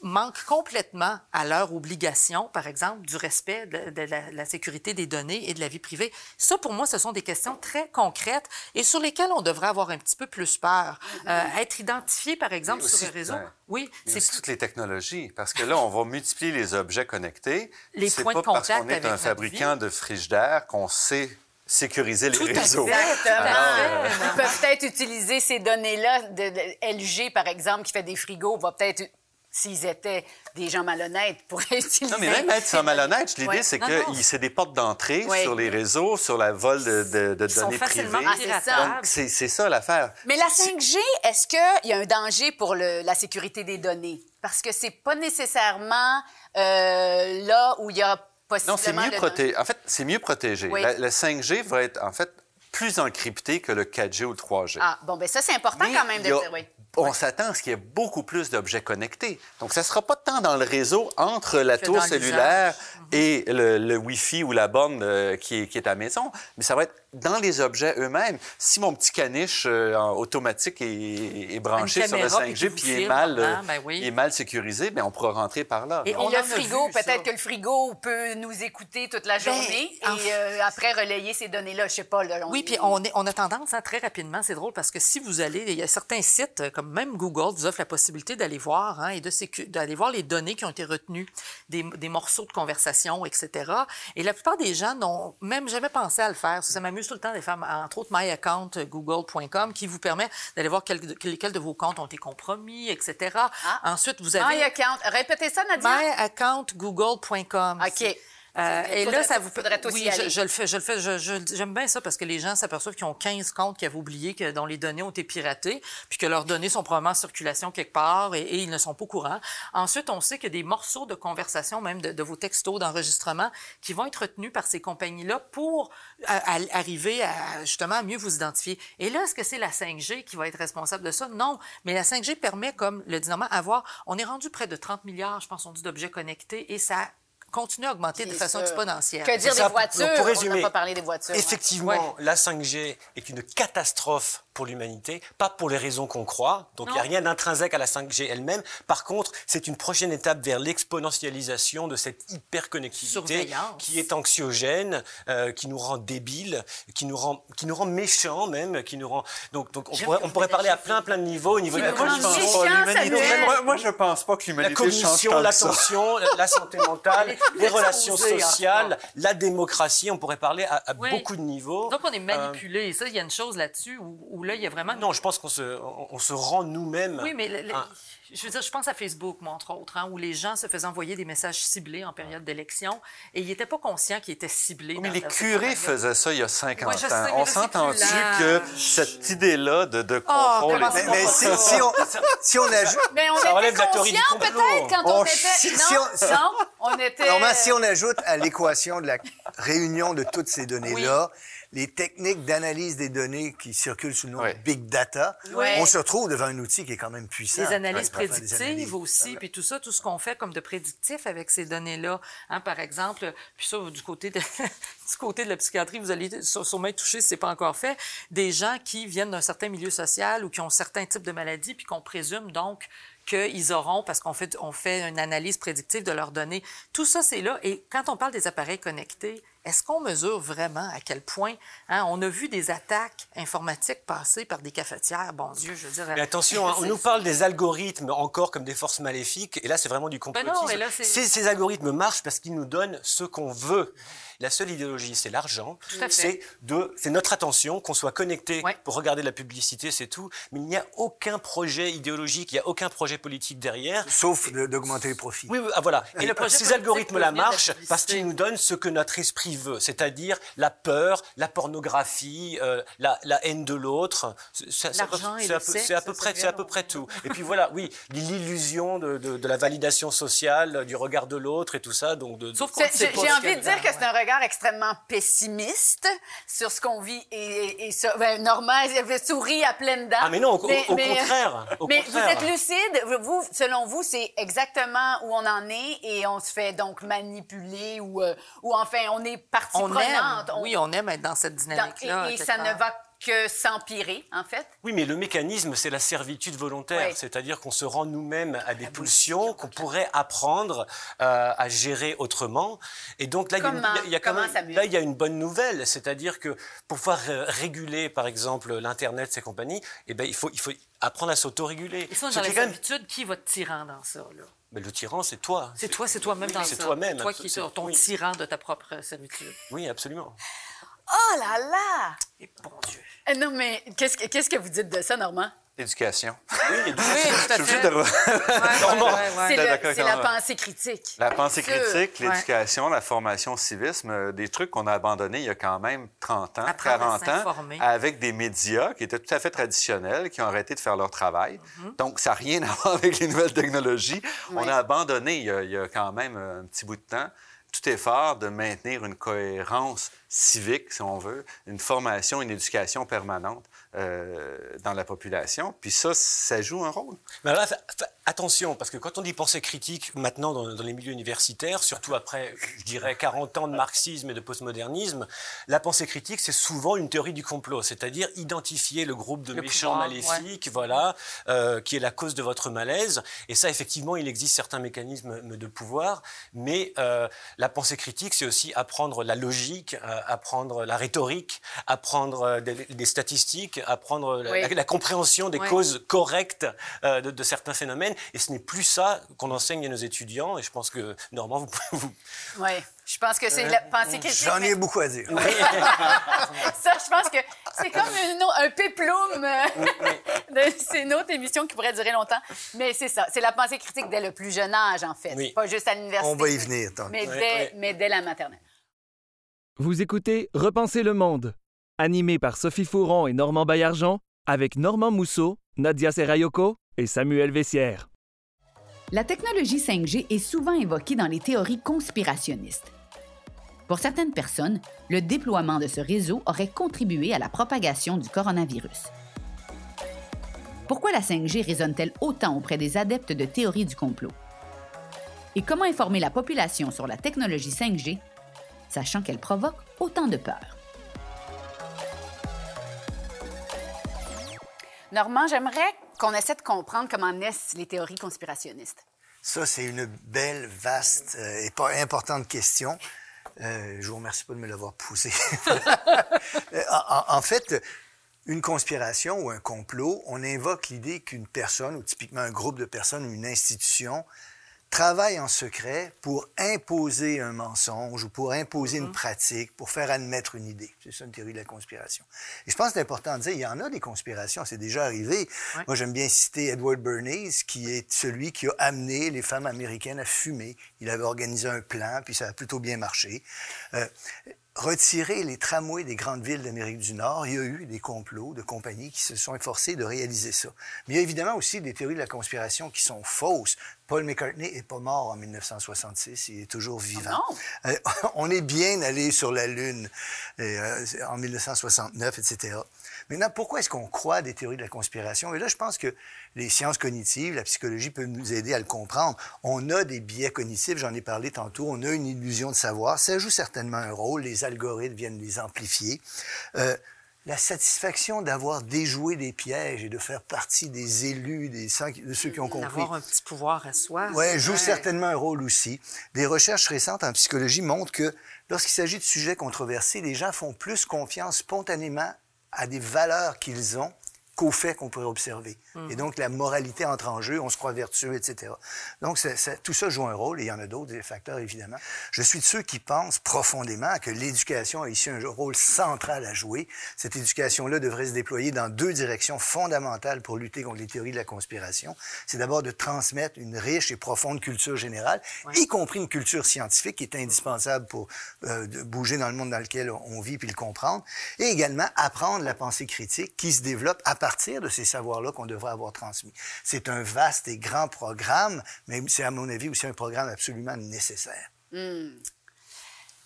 manquent complètement à leur obligation, par exemple, du respect de, de la, la sécurité des données et de la vie privée. Ça, pour moi, ce sont des questions très concrètes et sur lesquelles on devrait avoir un petit peu plus peur. Euh, être identifié, par exemple, sur les réseaux. ouais. Oui, c'est toutes les technologies, parce que là, on va multiplier les objets connectés. Les points de pas parce contact qu'on est un fabricant de frigidaire qu'on sait sécuriser les Tout réseaux. Exactement. Euh, Ils peuvent peut-être utiliser ces données-là. De, de- LG, par exemple, qui fait des frigos, va peut-être, s'ils étaient des gens malhonnêtes, pourraient utiliser. Non, mais même être sans malhonnête, l'idée, Ouais. c'est que c'est des portes d'entrée sur les réseaux, sur la vol de, de- de Ils sont données facilement privées. Ah, c'est ça. ça l'affaire. Mais la 5G, est-ce qu'il y a un danger pour le- la sécurité des données? Parce que c'est pas nécessairement euh, là où il y a possiblement... Non, c'est mieux le-. En fait, c'est mieux protégé. Oui. La- le 5G va être, en fait, plus encrypté que le 4G ou le 3G. Ah, bon, ben ça, c'est important Mais quand même de a- dire, oui. On s'attend à ce qu'il y ait beaucoup plus d'objets connectés. Donc, ça ne sera pas tant dans le réseau entre la Que tour cellulaire et le, le Wi-Fi ou la borne euh, qui, est, qui est à la maison, mais ça va être dans les objets eux-mêmes. Si mon petit caniche euh, en automatique est, est branché sur le caméra, puis 5G qui vous puis il est mal, euh, hein, ben oui. il est mal sécurisé, bien, on pourra rentrer par là. Et on le a frigo, peut-être que le frigo peut nous écouter toute la journée en et euh, après relayer ces données-là. Je sais pas. Là, Oui, puis on, est- on a tendance, hein, très rapidement, c'est drôle, parce que si vous allez, il y a certains sites, comme même Google, vous offre la possibilité d'aller voir hein, et d'aller voir les données qui ont été retenues, des, des morceaux de conversation, etc. Et la plupart des gens n'ont même jamais pensé à le faire. Ça, ça tout le temps de faire, entre autres, myaccountgoogle.com, qui vous permet d'aller voir quel- lesquels de vos comptes ont été compromis, etc. Ensuite, vous avez... My account. Répétez ça, Nadia. myaccountgoogle.com. OK. Euh, et Faudrait- là, ça vous faudrait tous Oui, je, le fais, je le fais. je- je- J'aime bien ça parce que les gens s'aperçoivent qu'ils ont 15 comptes qu'ils avaient oubliés, que, dont les données ont été piratées, puis que leurs données sont probablement en circulation quelque part et, et ils ne sont pas au courant. Ensuite, on sait qu'il y a des morceaux de conversation, même de, de vos textos d'enregistrement, qui vont être retenus par ces compagnies-là pour à- à- arriver à justement à mieux vous identifier. Et là, est-ce que c'est la 5G qui va être responsable de ça? Non. Mais la 5G permet, comme le dit Normand, avoir. On est rendu près de 30 milliards, je pense, on dit, d'objets connectés et ça continue à augmenter de façon sûr. exponentielle. Que dire ça, des voitures? pour- pour On résumer, n'a pas parlé des voitures. ouais. Effectivement, la 5G est une catastrophe pour l'humanité, pas pour les raisons qu'on croit. Donc il n'y a rien d'intrinsèque à la 5G elle-même. Par contre, c'est une prochaine étape vers l'exponentialisation de cette hyperconnectivité qui est anxiogène, euh, qui nous rend débiles, qui nous rend, qui nous rend méchants même, qui nous rend. Donc, donc on pourrait, on parler à plein plein de niveaux, au niveau de la Samuel? moi, moi, je pense pas que la l'humanité change cognition, que ça. l'attention, la santé mentale, les relations ce sociales, la démocratie. On pourrait parler à, à Oui. beaucoup de niveaux. Donc, on est Euh, manipulé. Et ça, il y a une chose là-dessus où, où là, il y a vraiment... non, je pense qu'on se, on, on se rend nous-mêmes. Oui, mais le- le- un- je veux dire, je pense à Facebook, moi, entre autres, hein, où les gens se faisaient envoyer des messages ciblés en période d'élection et ils n'étaient pas conscients qu'ils étaient ciblés. Mais les curés faisaient ça il y a 50 Ouais, je sais, ans. On s'entend-tu que cette idée-là de, de Oh, contrôle... Mais, mais si, si on, si on ajoute... Mais on Ça était conscients peut-être quand on, On- était... si- non, si on- non, on était... Normalement, si on ajoute à l'équation de la réunion de toutes ces données-là, les techniques d'analyse des données qui circulent sous le nom de Big Data, Oui. on se retrouve devant un outil qui est quand même puissant. Les analyses des prédictives analyses. aussi, puis tout ça, tout ce qu'on fait comme de prédictif avec ces données-là. Hein, par exemple, puis ça, du côté, de, du côté de la psychiatrie, vous allez sur- sûrement être touché si ce n'est pas encore fait, des gens qui viennent d'un certain milieu social ou qui ont certains types de maladies, puis qu'on présume donc qu'ils auront, parce qu'on fait, on fait une analyse prédictive de leurs données. Tout ça, c'est là. Et quand on parle des appareils connectés, est-ce qu'on mesure vraiment à quel point hein, on a vu des attaques informatiques passer par des cafetières? Bon Dieu, je veux dire. Mais attention, hein, on nous parle des algorithmes encore comme des forces maléfiques, et là, c'est vraiment du Ben complotisme. non, mais là, ces algorithmes marchent parce qu'ils nous donnent ce qu'on veut. La seule idéologie, c'est l'argent. C'est de, c'est notre attention, qu'on soit connecté Ouais. pour regarder la publicité, c'est tout. Mais il n'y a aucun projet idéologique, il n'y a aucun projet politique derrière. Sauf d'augmenter les profits. Oui, oui, ah, voilà. Et Et le projet ces algorithmes-là marchent parce qu'ils nous donnent ce que notre esprit veut, c'est-à-dire la peur, la pornographie, euh, la, la haine de l'autre. C'est- à peu- L'argent et c'est le à peu- sexe, C'est à peu ça près, c'est à peu près tout. Et puis voilà, oui, l'illusion de, de- de la validation sociale, du regard de l'autre et tout ça. Donc de, J'ai envie de dire que c'est un regard extrêmement pessimiste sur ce qu'on vit et, et, et ça. Ben, Normand sourit à pleines dents. Ah mais non, au, au- au contraire. Au mais contraire. vous êtes lucide. Vous, selon vous, c'est exactement où on en est et on se fait donc manipuler ou, euh, ou enfin, on est partie On prenante. aime, On- oui, on aime être dans cette dans- dynamique-là. et, ça ne va que s'empirer, en fait. Oui, mais le mécanisme, c'est la servitude volontaire. Oui. C'est-à-dire qu'on se rend nous-mêmes à des pulsions qu'on pourrait apprendre euh, à gérer autrement. Et donc là, il y a une- Comment? il y a, quand même, là, il y a une bonne nouvelle. C'est-à-dire que pour pouvoir réguler, par exemple, l'Internet, ces compagnies, eh ben, il, faut, il faut apprendre à s'autoréguler. Et ça, dans est quand même- servitude, qui va te tyran dans ça? Là? Mais le tyran, c'est toi. C'est toi, c'est toi-même dans c'est toi-même, C'est toi qui es ton Oui. tyran de ta propre servitude. Oui, absolument. Oh là là! Et bon Dieu. Eh Non, mais qu'est-ce que, qu'est-ce que vous dites de ça, Normand? Éducation. Oui, du- Oui, tout à Je suis fait. obligé de re- Normand. C'est, la pensée critique. La pensée critique, Ouais. l'éducation, la formation au civisme, euh, des trucs qu'on a abandonnés il y a quand même 30 ans, à 40 ans, avec des médias qui étaient tout à fait traditionnels, qui ont arrêté de faire leur travail. Mm-hmm. Donc, ça n'a rien à voir avec les nouvelles technologies. On a abandonné il y a, il y a quand même un petit bout de temps tout effort de maintenir une cohérence civique, si on veut, une formation, une éducation permanente euh, dans la population. Puis ça, ça joue un rôle. Attention, parce que quand on dit pensée critique maintenant dans, dans les milieux universitaires, surtout après, je dirais, 40 ans de marxisme et de postmodernisme, la pensée critique, c'est souvent une théorie du complot, c'est-à-dire identifier le groupe de Le méchants pouvoir, maléfiques, voilà, euh, qui est la cause de votre malaise. Et ça, effectivement, il existe certains mécanismes de pouvoir, mais euh, la pensée critique, c'est aussi apprendre la logique, euh, apprendre la rhétorique, apprendre des, des statistiques, apprendre la- Oui. la, la compréhension des causes correctes de, de certains phénomènes. Et ce n'est plus ça qu'on enseigne à nos étudiants. Et je pense que, Normand, vous pouvez vous... Oui. Je pense que c'est la pensée critique. J'en ai beaucoup à dire. Ça, je pense que c'est comme une un péplum euh, de c'est une autre émission qui pourrait durer longtemps. Mais c'est ça. C'est la pensée critique dès le plus jeune âge, en fait. Oui. Pas juste à l'université. On va y venir. tant. Mais, dès, mais dès la maternelle. Vous écoutez Repenser le monde, animé par Sophie Fouron et Normand Baillargeon, avec Normand Mousseau, Nadia Serrayoko et Samuel Vessière. La technologie 5G est souvent évoquée dans les théories conspirationnistes. Pour certaines personnes, le déploiement de ce réseau aurait contribué à la propagation du coronavirus. Pourquoi la 5G résonne-t-elle autant auprès des adeptes de théories du complot? Et comment informer la population sur la technologie 5G, sachant qu'elle provoque autant de peur? Normand, j'aimerais qu'on essaie de comprendre comment naissent les théories conspirationnistes. Ça, c'est une belle, vaste euh, et pas importante question. Euh, je vous remercie pas de me l'avoir posée. Euh, en, en fait, une conspiration ou un complot, on invoque l'idée qu'une personne, ou typiquement un groupe de personnes ou une institution, travaille en secret pour imposer un mensonge ou pour imposer une pratique, pour faire admettre une idée. C'est ça une théorie de la conspiration. Et je pense que c'est important de dire, il y en a des conspirations, c'est déjà arrivé. Moi, j'aime bien citer Edward Bernays, qui est celui qui a amené les femmes américaines à fumer. Il avait organisé un plan, puis ça a plutôt bien marché. Euh, retirer les tramways des grandes villes d'Amérique du Nord, il y a eu des complots de compagnies qui se sont efforcés de réaliser ça. Mais il y a évidemment aussi des théories de la conspiration qui sont fausses. Paul McCartney n'est pas mort en 1966, il est toujours vivant. non? Euh, on est bien allé sur la Lune euh, en 1969, etc. Maintenant, pourquoi est-ce qu'on croit à des théories de la conspiration? Et là, je pense que les sciences cognitives, la psychologie peuvent nous aider à le comprendre. On a des biais cognitifs, j'en ai parlé tantôt, on a une illusion de savoir. Ça joue certainement un rôle, les algorithmes viennent les amplifier. Euh, la satisfaction d'avoir déjoué des pièges et de faire partie des élus, des, de ceux qui ont compris. D'avoir un petit pouvoir à soi. Oui, joue certainement un rôle aussi. Des recherches récentes en psychologie montrent que lorsqu'il s'agit de sujets controversés, les gens font plus confiance spontanément à des valeurs qu'ils ont qu'aux faits qu'on pourrait observer. Et donc, la moralité entre en jeu, on se croit vertueux, etc. Donc, tout ça joue un rôle, et il y en a d'autres, des facteurs, évidemment. Je suis de ceux qui pensent profondément que l'éducation a ici un rôle central à jouer. Cette éducation-là devrait se déployer dans deux directions fondamentales pour lutter contre les théories de la conspiration. C'est d'abord de transmettre une riche et profonde culture générale, y compris une culture scientifique qui est indispensable pour euh, bouger dans le monde dans lequel on vit puis le comprendre, et également apprendre la pensée critique qui se développe à partir de ces savoirs-là qu'on devrait avoir transmis. C'est un vaste et grand programme, mais c'est à mon avis aussi un programme absolument nécessaire. Hmm.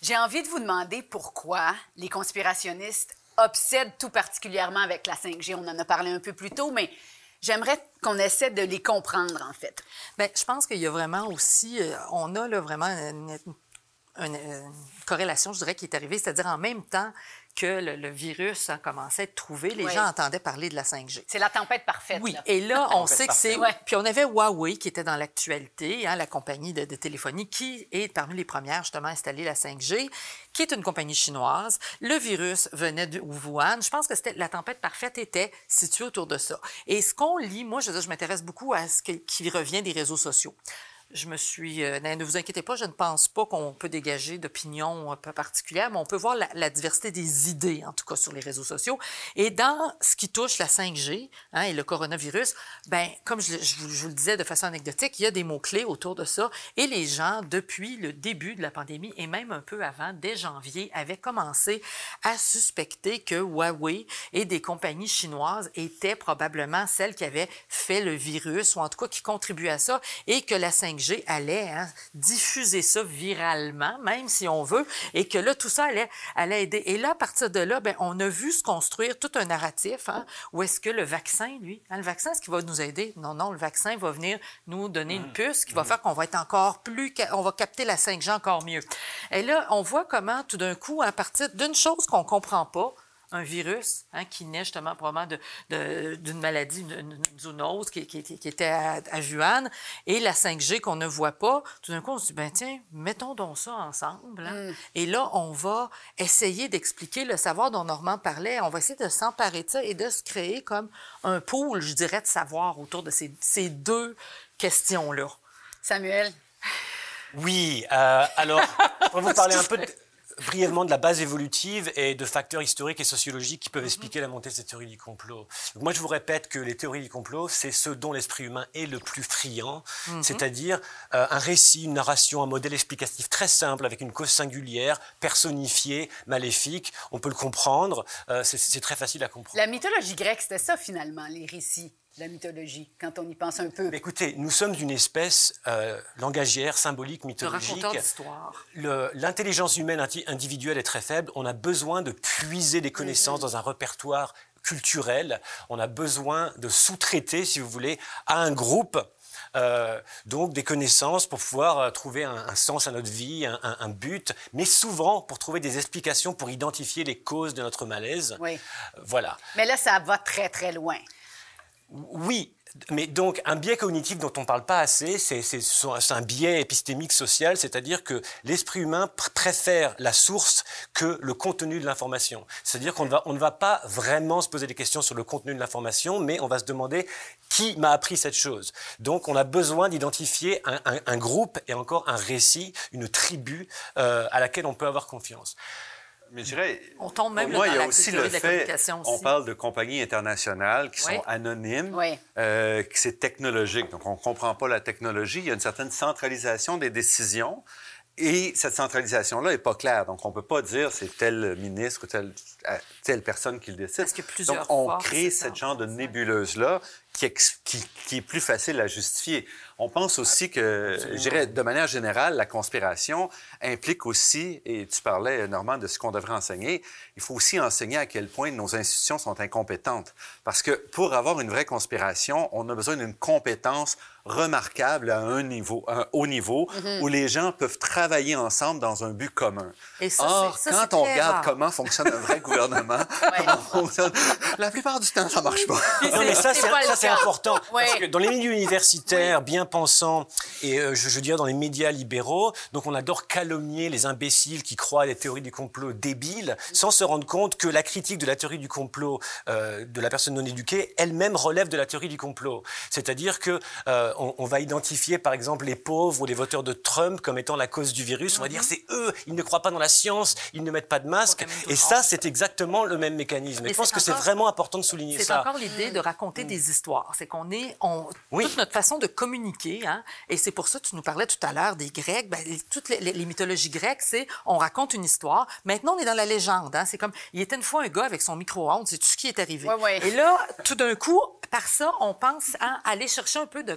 J'ai envie de vous demander pourquoi les conspirationnistes obsèdent tout particulièrement avec la 5G. On en a parlé un peu plus tôt, mais J'aimerais qu'on essaie de les comprendre, en fait. Bien, je pense qu'il y a vraiment aussi, euh, on a là vraiment une, une, corrélation, je dirais, qui est arrivée, c'est-à-dire en même temps que le, virus a commencé à être trouvé, les gens entendaient parler de la 5G. C'est la tempête parfaite. Oui, et là, on sait que c'est... Puis on avait Huawei qui était dans l'actualité, hein, la compagnie de, téléphonie qui est parmi les premières justement à installer la 5G, qui est une compagnie chinoise. Le virus venait de Wuhan. Je pense que c'était la tempête parfaite était située autour de ça. Et ce qu'on lit, moi, je, je m'intéresse beaucoup à ce qui revient des réseaux sociaux je me suis. Euh, ne vous inquiétez pas, je ne pense pas qu'on peut dégager d'opinion un peu particulière, mais on peut voir la, diversité des idées, en tout cas sur les réseaux sociaux. Et dans ce qui touche la 5G hein, et le coronavirus, ben comme je, vous, le disais de façon anecdotique, il y a des mots-clés autour de ça. Et les gens, depuis le début de la pandémie et même un peu avant, dès janvier, avaient commencé à suspecter que Huawei et des compagnies chinoises étaient probablement celles qui avaient fait le virus, ou en tout cas qui contribuaient à ça, et que la 5G allait hein, diffuser ça viralement, même si on veut, et que là, tout ça allait, allait aider. Et là, à partir de là, ben, on a vu se construire tout un narratif hein, où est-ce que le vaccin, lui, hein, le vaccin, est-ce qu'il va nous aider? Non, non, le vaccin va venir nous donner une puce qui va faire qu'on va être encore plus, on va capter la 5G encore mieux. Et là, on voit comment, tout d'un coup, à partir d'une chose qu'on comprend pas, un virus hein, qui naît justement probablement d'une de, maladie, une, zoonose qui, qui, était à, à, et la 5G qu'on ne voit pas. Tout d'un coup, on se dit, ben tiens, mettons donc ça ensemble. Hein. Mm. Et là, on va essayer d'expliquer le savoir dont Normand parlait. On va essayer de s'emparer de ça et de se créer comme un pool, je dirais, de savoir autour de ces, ces deux questions-là. Samuel? Oui, euh, alors, pour vous parler un peu de brièvement de la base évolutive et de facteurs historiques et sociologiques qui peuvent mhm. expliquer la montée de cette théorie du complot. moi, je vous répète que les théories du complot, c'est ce dont l'esprit humain est le plus friand, mhm. c'est-à-dire euh, un récit, une narration, un modèle explicatif très simple avec une cause singulière, personnifiée, maléfique. On peut le comprendre, euh, c'est très facile à comprendre. La mythologie grecque, c'était ça finalement, les récits la mythologie, quand on y pense un peu. écoutez, nous sommes une espèce euh, langagière, symbolique, mythologique. L'intelligence humaine individuelle est très faible. On a besoin de puiser des connaissances dans un répertoire culturel. On a besoin de sous-traiter, si vous voulez, à un groupe euh, donc des connaissances pour pouvoir euh, trouver un, sens à notre vie, un, un, but, mais souvent pour trouver des explications pour identifier les causes de notre malaise. Oui. voilà. Mais là, ça va très, très loin. Oui, mais donc un biais cognitif dont on ne parle pas assez, c'est un biais épistémique social, c'est-à-dire que l'esprit humain préfère la source que le contenu de l'information. C'est-à-dire qu'on ne va pas vraiment se poser des questions sur le contenu de l'information, mais on va se demander qui m'a appris cette chose. Donc on a besoin d'identifier un, groupe et encore un récit, une tribu euh, à laquelle on peut avoir confiance. Mais je dirais, on tombe même moi, dans il y a la aussi le fait, on parle de compagnies internationales qui sont anonymes, euh, que c'est technologique, donc on ne comprend pas la technologie. Il y a une certaine centralisation des décisions. Et cette centralisation-là n'est pas claire. Donc, on ne peut pas dire c'est tel ministre ou telle, euh, telle personne qui le décide. Donc, on crée ce genre de nébuleuse-là qui, qui, est plus facile à justifier. On pense aussi que, je dirais, de manière générale, la conspiration implique aussi, et tu parlais, Normand, de ce qu'on devrait enseigner, il faut aussi enseigner à quel point nos institutions sont incompétentes. Parce que pour avoir une vraie conspiration, on a besoin d'une compétence remarquable à un niveau, un haut niveau, Mm-hmm. où les gens peuvent travailler ensemble dans un but commun. Et ça, Or, ça, quand on regarde rare. comment fonctionne un vrai gouvernement, fonctionne, la plupart du temps, ça marche pas. Non, mais ça, c'est important. Ouais. Parce que dans les milieux universitaires, bien pensants, et euh, je, je dirais dans les médias libéraux, donc on adore calomnier les imbéciles qui croient à des théories du complot débiles, sans se rendre compte que la critique de la théorie du complot euh, de la personne non éduquée, elle-même relève de la théorie du complot. C'est-à-dire que euh, on, on va identifier, par exemple, les pauvres ou les voteurs de Trump comme étant la cause du virus. On va dire c'est eux, ils ne croient pas dans la science, ils ne mettent pas de masque. Et ça, c'est exactement le même mécanisme. Et je pense c'est que c'est vraiment important de souligner C'est ça. encore l'idée de raconter des histoires. C'est qu'on est, on, Oui. toute notre façon de communiquer, hein, et c'est pour ça que tu nous parlais tout à l'heure des Grecs, ben, toutes les, les- les mythologies grecques, c'est on raconte une histoire. Maintenant, on est dans la légende. Hein, c'est comme, il était une fois un gars avec son micro-ondes, c'est tout ce qui est arrivé? Ouais, ouais. Et là, tout d'un coup, par ça, on pense à aller chercher un peu de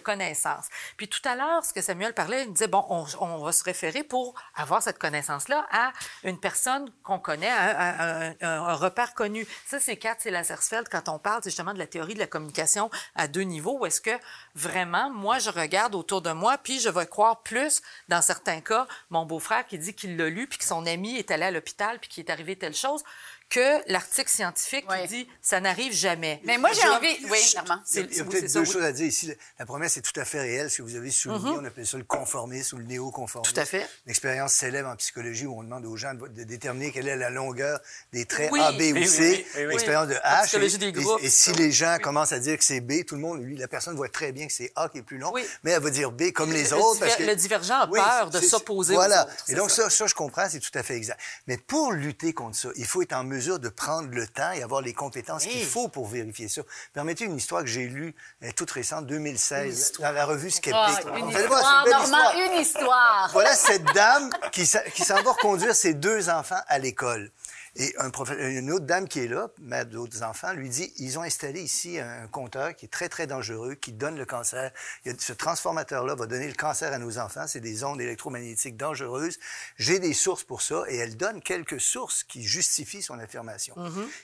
Puis tout à l'heure, ce que Samuel parlait, il disait, bon, on, va se référer pour avoir cette connaissance-là à une personne qu'on connaît, à, un, repère connu. Ça, c'est Katz et Lazarsfeld quand on parle justement de la théorie de la communication à deux niveaux, où est-ce que vraiment, moi, je regarde autour de moi, puis je vais croire plus, dans certains cas, mon beau-frère qui dit qu'il l'a lu, puis que son ami est allé à l'hôpital, puis qu'il est arrivé telle chose, que l'article scientifique dit ça n'arrive jamais. Mais moi, j'ai envie. Oui, Normand. Il y a, peut-être deux oui. choses à dire ici. La- première, c'est tout à fait réel, ce que vous avez souligné. On appelle ça le conformisme ou le néoconformisme. Tout à fait. Une expérience célèbre en psychologie où on demande aux gens de, de déterminer quelle est la longueur des traits Oui. A, B ou C. oui, oui, oui. L'expérience de La H. psychologie Et, des groupes, et si les gens commencent à dire que c'est B, tout le monde, lui, la personne voit très bien que c'est A qui est plus long, Oui. mais elle va dire B comme les Le autres. diver- parce que- le divergent a Oui, peur de s'opposer aux Voilà. autres, Et donc, ça, je comprends, c'est tout à fait exact. Mais pour lutter contre ça, il faut être en mesure de prendre le temps et avoir les compétences qu'il faut pour vérifier ça. Permettez une histoire que j'ai lue, est toute récente, 2016, dans la revue Skeptic. Ah, une histoire, une histoire. une histoire. Voilà cette dame qui, qui s'en va reconduire ses deux enfants à l'école. Et un une autre dame qui est là, mère d'autres enfants, lui dit ils ont installé ici un compteur qui est très, très dangereux, qui donne le cancer. Il y a- ce transformateur-là va donner le cancer à nos enfants. C'est des ondes électromagnétiques dangereuses. J'ai des sources pour ça. Et elle donne quelques sources qui justifient son affirmation.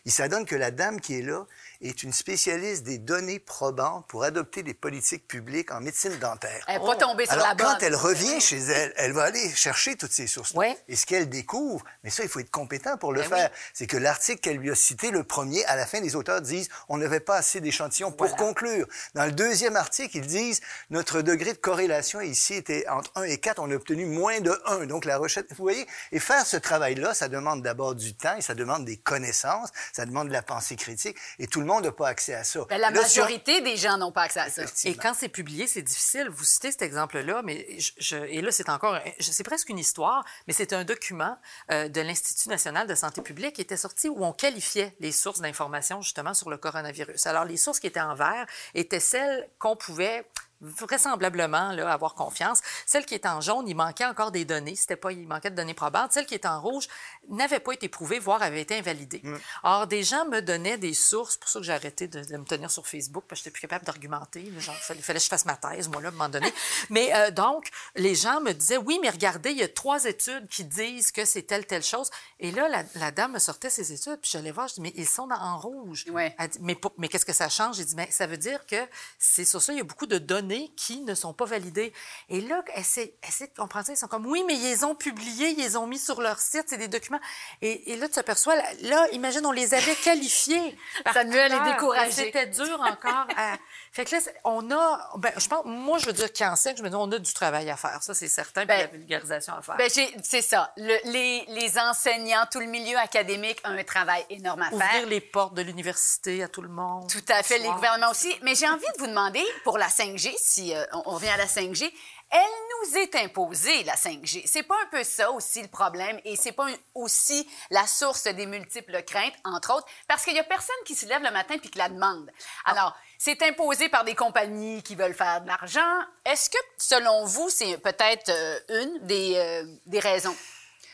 Il s'adonne que la dame qui est là est une spécialiste des données probantes pour adopter des politiques publiques en médecine dentaire. Elle n'est pas tombée sur Alors, la bonne. quand elle revient chez elle, elle va aller chercher toutes ces sources-là. Et ce qu'elle découvre, mais ça, il faut être compétent pour le Ben faire, c'est que l'article qu'elle lui a cité, le premier, à la fin, les auteurs disent on n'avait pas assez d'échantillons pour Voilà. conclure. Dans le deuxième article, ils disent notre degré de corrélation ici était entre 1 et 4, on a obtenu moins de 1. Donc, la recherche, vous voyez, et faire ce travail-là, ça demande d'abord du temps et ça demande des connaissances, ça demande de la pensée critique, et tout le monde n'a pas accès à ça. Ben, la Là, majorité des gens n'ont pas accès à ça. Et quand c'est publié, c'est difficile. Vous citez cet exemple-là, mais je, je- et là, c'est encore, je- c'est presque une histoire, mais c'est un document euh, de l'Institut national de santé qui était sorti où on qualifiait les sources d'information justement sur le coronavirus. Alors, les sources qui étaient en vert étaient celles qu'on pouvait vraisemblablement là, avoir confiance. Celle qui est en jaune, il manquait encore des données. C'était pas, il manquait de données probantes. Celle qui est en rouge n'avait pas été prouvée, voire avait été invalidée. Or, des gens me donnaient des sources. pour ça que j'ai arrêté de, de me tenir sur Facebook parce que j'étais plus capable d'argumenter. Genre, fallait, fallait que je fasse ma thèse, moi, là, à un moment donné. Mais euh, donc, les gens me disaient, oui, mais regardez, il y a trois études qui disent que c'est telle, telle chose. Et là, la, la dame me sortait ces études, puis j'allais voir, je dis, mais ils sont en rouge. Ouais. Elle dit, mais, mais qu'est-ce que ça change? J'ai dit, mais ça veut dire que c'est sur ça, il y a beaucoup de données qui ne sont pas validées. Et là, essaie, essaie de comprendre ça. Ils sont comme, oui, mais ils les ont publiés, ils les ont mis sur leur site, c'est des documents. Et, et là, tu t'aperçois, là, là, imagine, on les avait qualifiés. par Samuel est découragé. C'était dur encore. à- Fait que là, on a, ben, je pense, moi, je veux dire qu'en sec, je me dis, on a du travail à faire. Ça, c'est certain. Puis Ben, la vulgarisation à faire. Ben, c'est ça. Le- les, les enseignants, tout le milieu académique a un travail énorme à faire. Ouvrir les portes de l'université à tout le monde. Tout à fait, les gouvernements aussi. Mais j'ai envie de vous demander, pour la 5G, si euh, on, on revient à la 5G, elle nous est imposée, la 5G. C'est pas un peu ça aussi le problème et c'est pas aussi la source des multiples craintes, entre autres, parce qu'il y a personne qui se lève le matin puis qui la demande. Alors, c'est imposé par des compagnies qui veulent faire de l'argent. Est-ce que, selon vous, c'est peut-être euh, une des, euh, des raisons?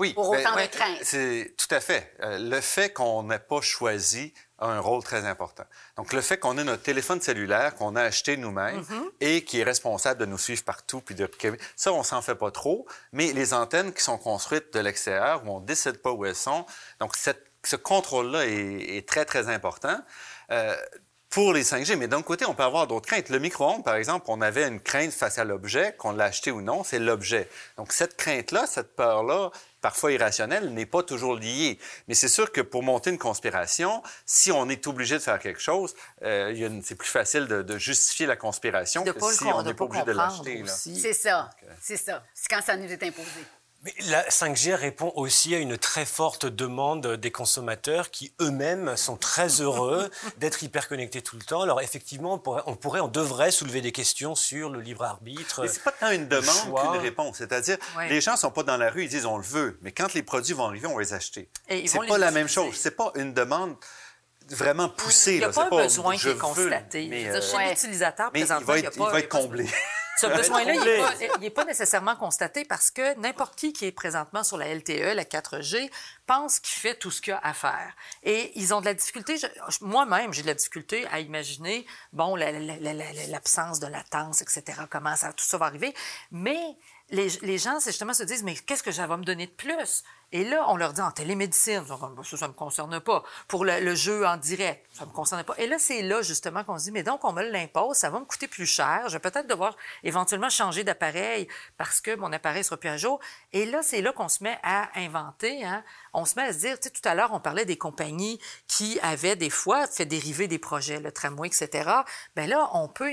Oui, Pour ben, de. C'est tout à fait. Euh, le fait qu'on n'ait pas choisi a un rôle très important. Donc, le fait qu'on ait notre téléphone cellulaire qu'on a acheté nous-mêmes Mm-hmm. et qui est responsable de nous suivre partout, puis de ça, on s'en fait pas trop. Mais les antennes qui sont construites de l'extérieur, où on décide pas où elles sont, donc cette- ce contrôle-là est, est très, très important. Euh, pour les 5G. Mais d'un côté, on peut avoir d'autres craintes. Le micro-ondes, par exemple, on avait une crainte face à l'objet, qu'on l'a acheté ou non, c'est l'objet. Donc, cette crainte-là, cette peur-là, parfois irrationnelle, n'est pas toujours liée. Mais c'est sûr que pour monter une conspiration, si on est obligé de faire quelque chose, euh, c'est plus facile de, de, justifier la conspiration de que si on n'est pas obligé de l'acheter. C'est ça. C'est ça. C'est quand ça nous est imposé. Mais la 5G répond aussi à une très forte demande des consommateurs qui eux-mêmes sont très heureux d'être hyper connectés tout le temps. Alors effectivement, on pourrait, on, pourrait, on devrait soulever des questions sur le libre arbitre. Mais c'est pas tant une demande qu'une réponse. C'est-à-dire, ouais. les gens sont pas dans la rue, ils disent on le veut, mais quand les produits vont arriver, on va les acheter. C'est pas la même chose. C'est pas une demande vraiment poussée. Il n'y a là. pas un pas, besoin qui est veux, constaté. Mais, euh, chez l'utilisateur, présentement, il va être, il pas, va être comblé. Ce besoin-là, il n'est pas, pas, nécessairement constaté parce que n'importe qui qui est présentement sur la LTE, la 4G, pense qu'il fait tout ce qu'il a à faire. Et ils ont de la difficulté, moi-même, j'ai de la difficulté à imaginer, bon, l'absence de latence, etc., comment ça, tout ça va arriver. Mais les, les gens, justement, se disent, mais qu'est-ce que ça va me donner de plus? Et là, on leur dit en télémédecine, ça, ça ne me concerne pas. Pour le, le, jeu en direct, ça ne me concerne pas. Et là, c'est là, justement, qu'on se dit, mais donc, on me l'impose, ça va me coûter plus cher. Je vais peut-être devoir éventuellement changer d'appareil parce que mon appareil sera plus à jour. Et là, c'est là qu'on se met à inventer. Hein. On se met à se dire, tu sais, tout à l'heure, on parlait des compagnies qui avaient des fois fait dériver des projets, le tramway, etc. Bien là, on peut...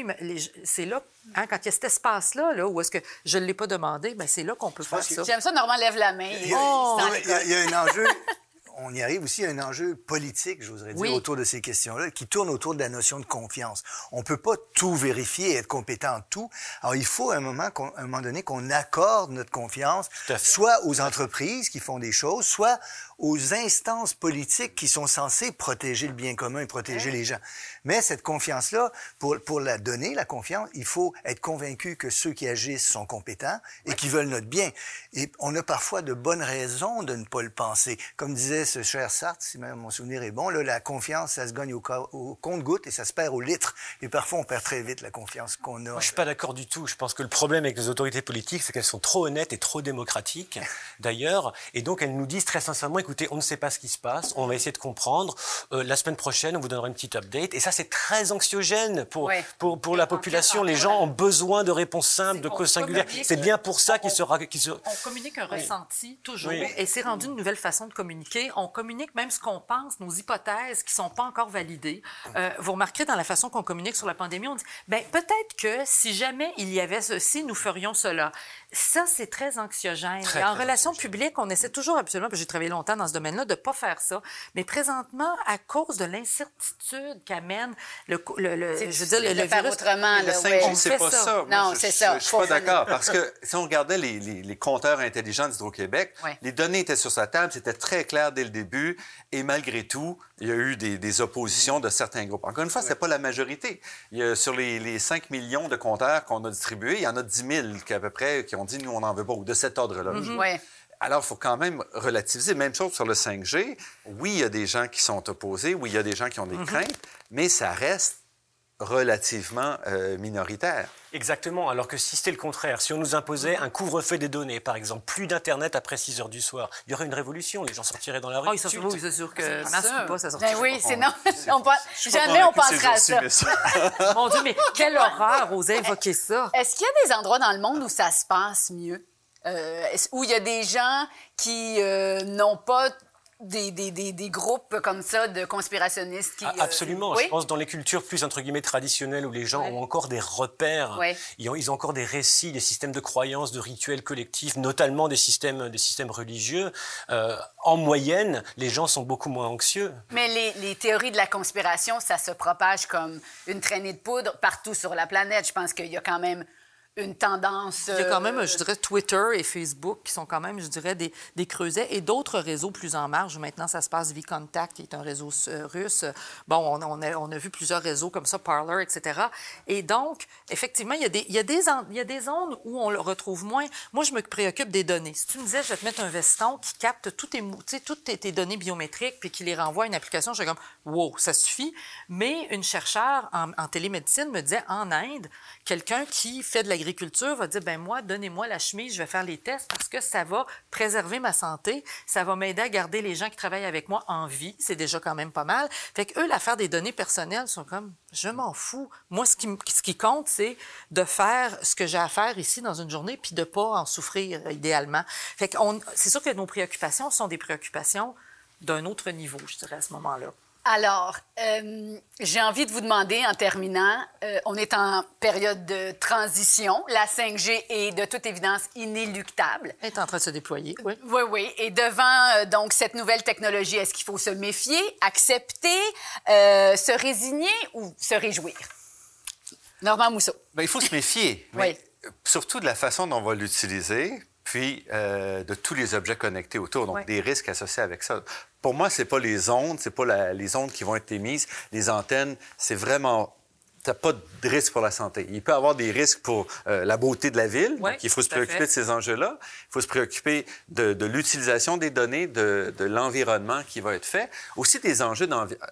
C'est là Hein, quand il y a cet espace-là, là, où est-ce que je ne l'ai pas demandé, ben c'est là qu'on peut faire ça. J'aime ça, Normand lève la main. Oh, il y a, il y a un enjeu. On y arrive aussi à un enjeu politique, j'oserais dire, Oui. autour de ces questions-là, qui tourne autour de la notion de confiance. On peut pas tout vérifier et être compétent en tout. Alors, il faut à un moment, un moment donné qu'on accorde notre confiance, soit aux entreprises qui font des choses, soit aux instances politiques qui sont censées protéger le bien commun et protéger les gens. Mais cette confiance-là, pour, pour la donner, la confiance, il faut être convaincu que ceux qui agissent sont compétents et qui veulent notre bien. Et on a parfois de bonnes raisons de ne pas le penser. Comme disait ce cher Sartre, si même mon souvenir est bon, là, la confiance, ça se gagne au, compte-goutte et ça se perd au litre. Et parfois, on perd très vite la confiance qu'on a. Moi, je suis pas d'accord du tout. Je pense que le problème avec les autorités politiques, c'est qu'elles sont trop honnêtes et trop démocratiques, d'ailleurs. Et donc, elles nous disent très sincèrement, écoutez, on ne sait pas ce qui se passe, on va essayer de comprendre. Euh, la semaine prochaine, on vous donnera une petite update. Et ça, c'est très anxiogène pour, Ouais. pour, pour la population. Les gens ont besoin de réponses simples, de causes singulières. C'est bien pour ça qu'ils se... ra- qu'ils se... On communique un ressenti toujours. Oui. Et c'est rendu une nouvelle façon de communiquer. On communique même ce qu'on pense, nos hypothèses qui sont pas encore validées. Euh, vous remarquerez dans la façon qu'on communique sur la pandémie, on dit, ben peut-être que si jamais il y avait ceci, nous ferions cela. Ça, c'est très anxiogène. Très, Et en très relation publique, on essaie toujours absolument, parce que j'ai travaillé longtemps dans ce domaine-là, de pas faire ça. Mais présentement, à cause de l'incertitude qu'amène le, le, le- je veux dire, le, de le faire virus. autrement, Le là, 5G, ouais. On c'est pas ça. ça. Non, je- c'est je- ça. Je suis pas d'accord parce que si on regardait les, les- les compteurs intelligents d'Hydro-Québec, Ouais. les données étaient sur sa table, c'était très clair dès le début et malgré tout, il y a eu des, des oppositions de certains groupes. Encore une fois, c'est pas la majorité. Il y a, sur les, les 5 millions de compteurs qu'on a distribués, il y en a 10 000 qui, à peu près qui ont dit nous on n'en veut pas ou de cet ordre-là. Ouais. Alors, il faut quand même relativiser. Même chose sur le 5G. Oui, il y a des gens qui sont opposés. Oui, il y a des gens qui ont des craintes. Mais ça reste relativement euh, minoritaire. Exactement. Alors que si c'était le contraire, si on nous imposait un couvre-feu des données, par exemple, plus d'Internet après 6 heures du soir, il y aurait une révolution. Les gens sortiraient dans la rue. Ah, tout il de s'en suite. oui, c'est sûr que masque ou pas, ça sortira Ben oui, c'est non. On pas jamais on pensera à ça. ça- Mon Dieu, mais quelle horreur, oser évoquer ça. Est-ce qu'il y a des endroits dans le monde où ça se passe mieux? Euh, est-ce- où il y a des gens qui euh, n'ont pas des, des, des, des groupes comme ça de conspirationnistes qui... Ah, euh, Absolument. oui? Je pense dans les cultures plus entre guillemets traditionnelles où les gens Ouais. ont encore des repères, Ouais. ils, ont, ils ont encore des récits, des systèmes de croyances, de rituels collectifs, notamment des systèmes, des systèmes religieux. Euh, en moyenne, les gens sont beaucoup moins anxieux. Mais les, les théories de la conspiration, ça se propage comme une traînée de poudre partout sur la planète. Je pense qu'il y a quand même une tendance... Il y a quand même, euh, je dirais, Twitter et Facebook qui sont quand même, je dirais, des, des creusets et d'autres réseaux plus en marge. Maintenant, ça se passe via Contact, qui est un réseau euh, russe. Bon, on, on a, on a vu plusieurs réseaux comme ça, Parler, etc. Et donc, effectivement, il y a des, il y a des, en- il y a des zones où on le retrouve moins. Moi, je me préoccupe des données. Si tu me disais, je vais te mettre un veston qui capte tes, toutes tes, tes données biométriques puis qui les renvoie à une application, je suis comme, wow, ça suffit. Mais une chercheure en, en télémédecine me disait, en Inde, quelqu'un qui fait de l'agriculture l'agriculture va dire, ben moi, donnez-moi la chemise, je vais faire les tests parce que ça va préserver ma santé, ça va m'aider à garder les gens qui travaillent avec moi en vie. C'est déjà quand même pas mal. Fait que eux, l'affaire des données personnelles sont comme, je m'en fous. Moi, ce qui, ce qui compte, c'est de faire ce que j'ai à faire ici dans une journée, puis de pas en souffrir euh, idéalement. Fait que c'est sûr que nos préoccupations sont des préoccupations d'un autre niveau, je dirais, à ce moment-là. Alors, euh, j'ai envie de vous demander en terminant, euh, on est en période de transition. La 5G est de toute évidence inéluctable. Elle est en train de se déployer, oui. Oui, oui. Et devant euh, donc cette nouvelle technologie, est-ce qu'il faut se méfier, accepter, se résigner ou se réjouir? Normand Mousseau. Bien, il faut se méfier. oui. Surtout de la façon dont on va l'utiliser puis de tous les objets connectés autour, donc des risques associés avec ça. Pour moi, c'est pas les ondes, c'est pas les ondes qui vont être émises. Les antennes, c'est vraiment t'as pas de risque pour la santé. Il peut y avoir des risques pour euh, la beauté de la ville. il faut se préoccuper de ces enjeux-là. Il faut se préoccuper de, l'utilisation des données, de, l'environnement qui va être fait. Aussi des enjeux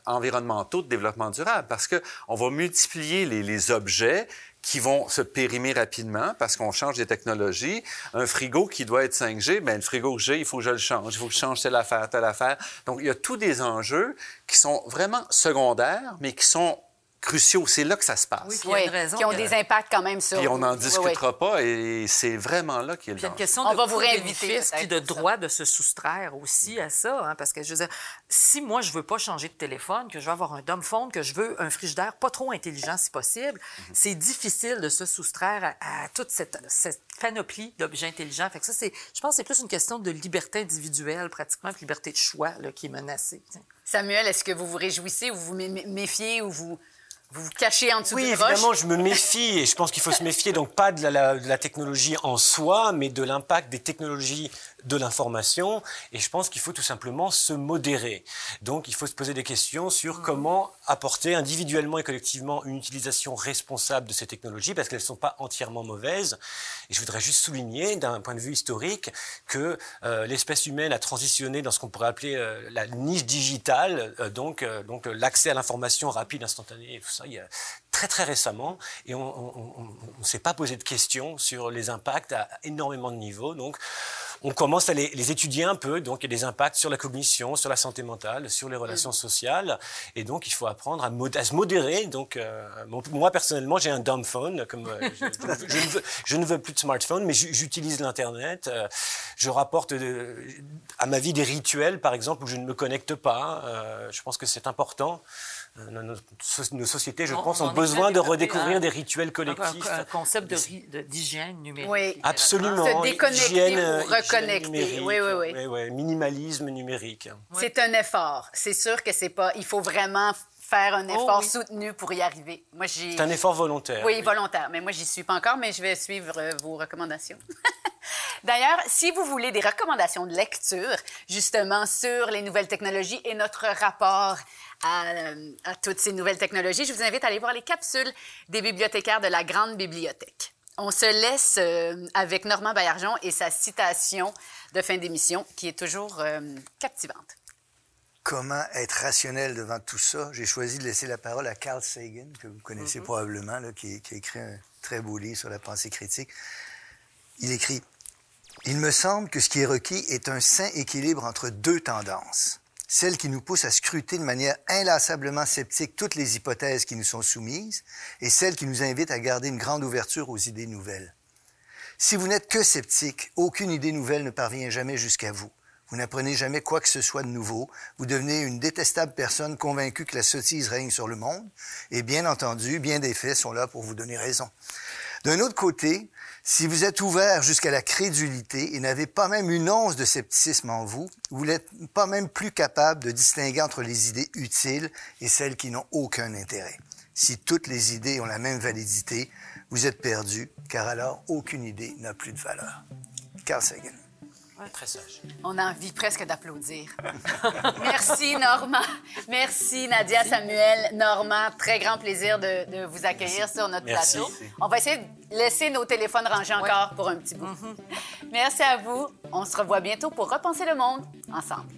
environnementaux de développement durable parce qu'on va multiplier les, les objets qui vont se périmer rapidement parce qu'on change des technologies. Un frigo qui doit être 5G, bien, le frigo que j'ai, il faut que je le change. Il faut que je change telle affaire, telle affaire. Donc, il y a tous des enjeux qui sont vraiment secondaires, mais qui sont cruciaux. C'est là que ça se passe. Oui, il y a une raison. Qui ont des impacts quand même sur. Puis on n'en discutera pas et c'est vraiment là qu'il y a le Il y a une question on de va vous réinviter puis de droit de se soustraire aussi à ça, hein, parce que je veux dire, si moi je veux pas changer de téléphone, que je veux avoir un phone, que je veux un frigidaire pas trop intelligent si possible, mhm. c'est difficile de se soustraire à, toute cette, cette panoplie d'objets intelligents. Fait que ça, c'est, je pense, que c'est plus une question de liberté individuelle pratiquement, de liberté de choix là, qui est menacée. Samuel, est-ce que vous vous réjouissez ou vous méfiez ou vous vous vous cachez en dessous oui, Oui, évidemment, je me méfie et je pense qu'il faut se méfier donc pas de la, technologie en soi, mais de l'impact des technologies de l'information. Et je pense qu'il faut tout simplement se modérer. Donc, il faut se poser des questions sur comment apporter individuellement et collectivement une utilisation responsable de ces technologies, parce qu'elles ne sont pas entièrement mauvaises. Et je voudrais juste souligner, d'un point de vue historique, que euh, l'espèce humaine a transitionné dans ce qu'on pourrait appeler euh, la niche digitale, euh, donc, donc l'accès à l'information rapide, instantanée, et tout ça, il y a très très récemment, et on ne s'est pas posé de questions sur les impacts à énormément de niveaux. Donc, on commence à les, étudier un peu. Donc, il y a des impacts sur la cognition, sur la santé mentale, sur les relations mm. sociales. Et donc, il faut apprendre à, se modérer. Donc, euh, moi, personnellement, j'ai un dumb phone. Comme, euh, je, ne veux, plus de smartphone, mais j'utilise l'Internet. Euh, je rapporte à ma vie des rituels, par exemple, où je ne me connecte pas. je pense que c'est important. Nos, sociétés, je pense, ont besoin de redécouvrir des rituels collectifs. Un, concept d'hygiène numérique. Oui, absolument. Se déconnecter ou reconnecter. Oui, oui, oui. oui, Minimalisme numérique. C'est un effort. C'est sûr que c'est pas. Il faut vraiment faire un oh effort soutenu pour y arriver. Moi, C'est un effort volontaire. Oui, volontaire. Mais moi, j'y suis pas encore, mais je vais suivre euh, vos recommandations. D'ailleurs, si vous voulez des recommandations de lecture, justement, sur les nouvelles technologies et notre rapport à, euh, à toutes ces nouvelles technologies, je vous invite à aller voir les capsules des bibliothécaires de la Grande Bibliothèque. On se laisse euh, avec Normand Baillargeon et sa citation de fin d'émission qui est toujours captivante comment être rationnel devant tout ça? J'ai choisi de laisser la parole à Carl Sagan, que vous connaissez mm-hmm. probablement, qui, a écrit un très beau livre sur la pensée critique. Il écrit Il me semble que ce qui est requis est un sain équilibre entre deux tendances. Celle qui nous pousse à scruter de manière inlassablement sceptique toutes les hypothèses qui nous sont soumises et celle qui nous invite à garder une grande ouverture aux idées nouvelles. Si vous n'êtes que sceptique, aucune idée nouvelle ne parvient jamais jusqu'à vous. Vous n'apprenez jamais quoi que ce soit de nouveau. Vous devenez une détestable personne convaincue que la sottise règne sur le monde. Et bien entendu, bien des faits sont là pour vous donner raison. D'un autre côté, si vous êtes ouvert jusqu'à la crédulité et n'avez pas même une once de scepticisme en vous, vous n'êtes pas même plus capable de distinguer entre les idées utiles et celles qui n'ont aucun intérêt. Si toutes les idées ont la même validité, vous êtes perdu, car alors aucune idée n'a plus de valeur. Carl Sagan. Très sage. On a envie presque d'applaudir. Merci, Normand. Merci, Nadia, Samuel, Normand. Très grand plaisir de, vous accueillir sur notre plateau. On va essayer de laisser nos téléphones rangés encore pour un petit bout. Mm-hmm. Merci à vous. On se revoit bientôt pour repenser le monde ensemble.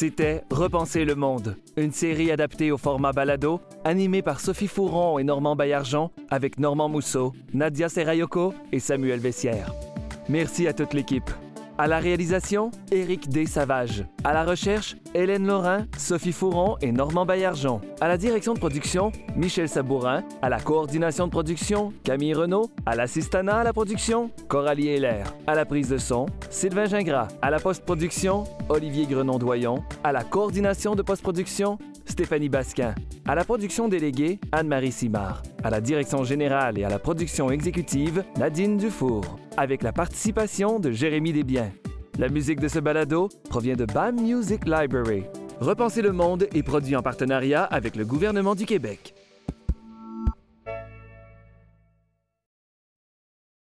C'était Repenser le monde, une série adaptée au format balado, animée par Sophie Fouron et Normand Baillargeon, avec Normand Mousseau, Nadia Serrayoko et Samuel Vessière. Merci à toute l'équipe. À la réalisation, Éric D. Savage. À la recherche, Hélène Laurin, Sophie Fouron et Normand Baillargeon. À la direction de production, Michel Sabourin. À la coordination de production, Camille Renault. À l'assistanat à la production, Coralie Heller. À la prise de son, Sylvain Gingras. À la post-production, Olivier Grenon-Doyon. À la coordination de post-production, Stéphanie Basquin. À la production déléguée, Anne-Marie Simard. À la direction générale et à la production exécutive, Nadine Dufour. Avec la participation de Jérémy Desbiens. La musique de ce balado provient de BAM Music Library. Repenser le monde est produit en partenariat avec le gouvernement du Québec.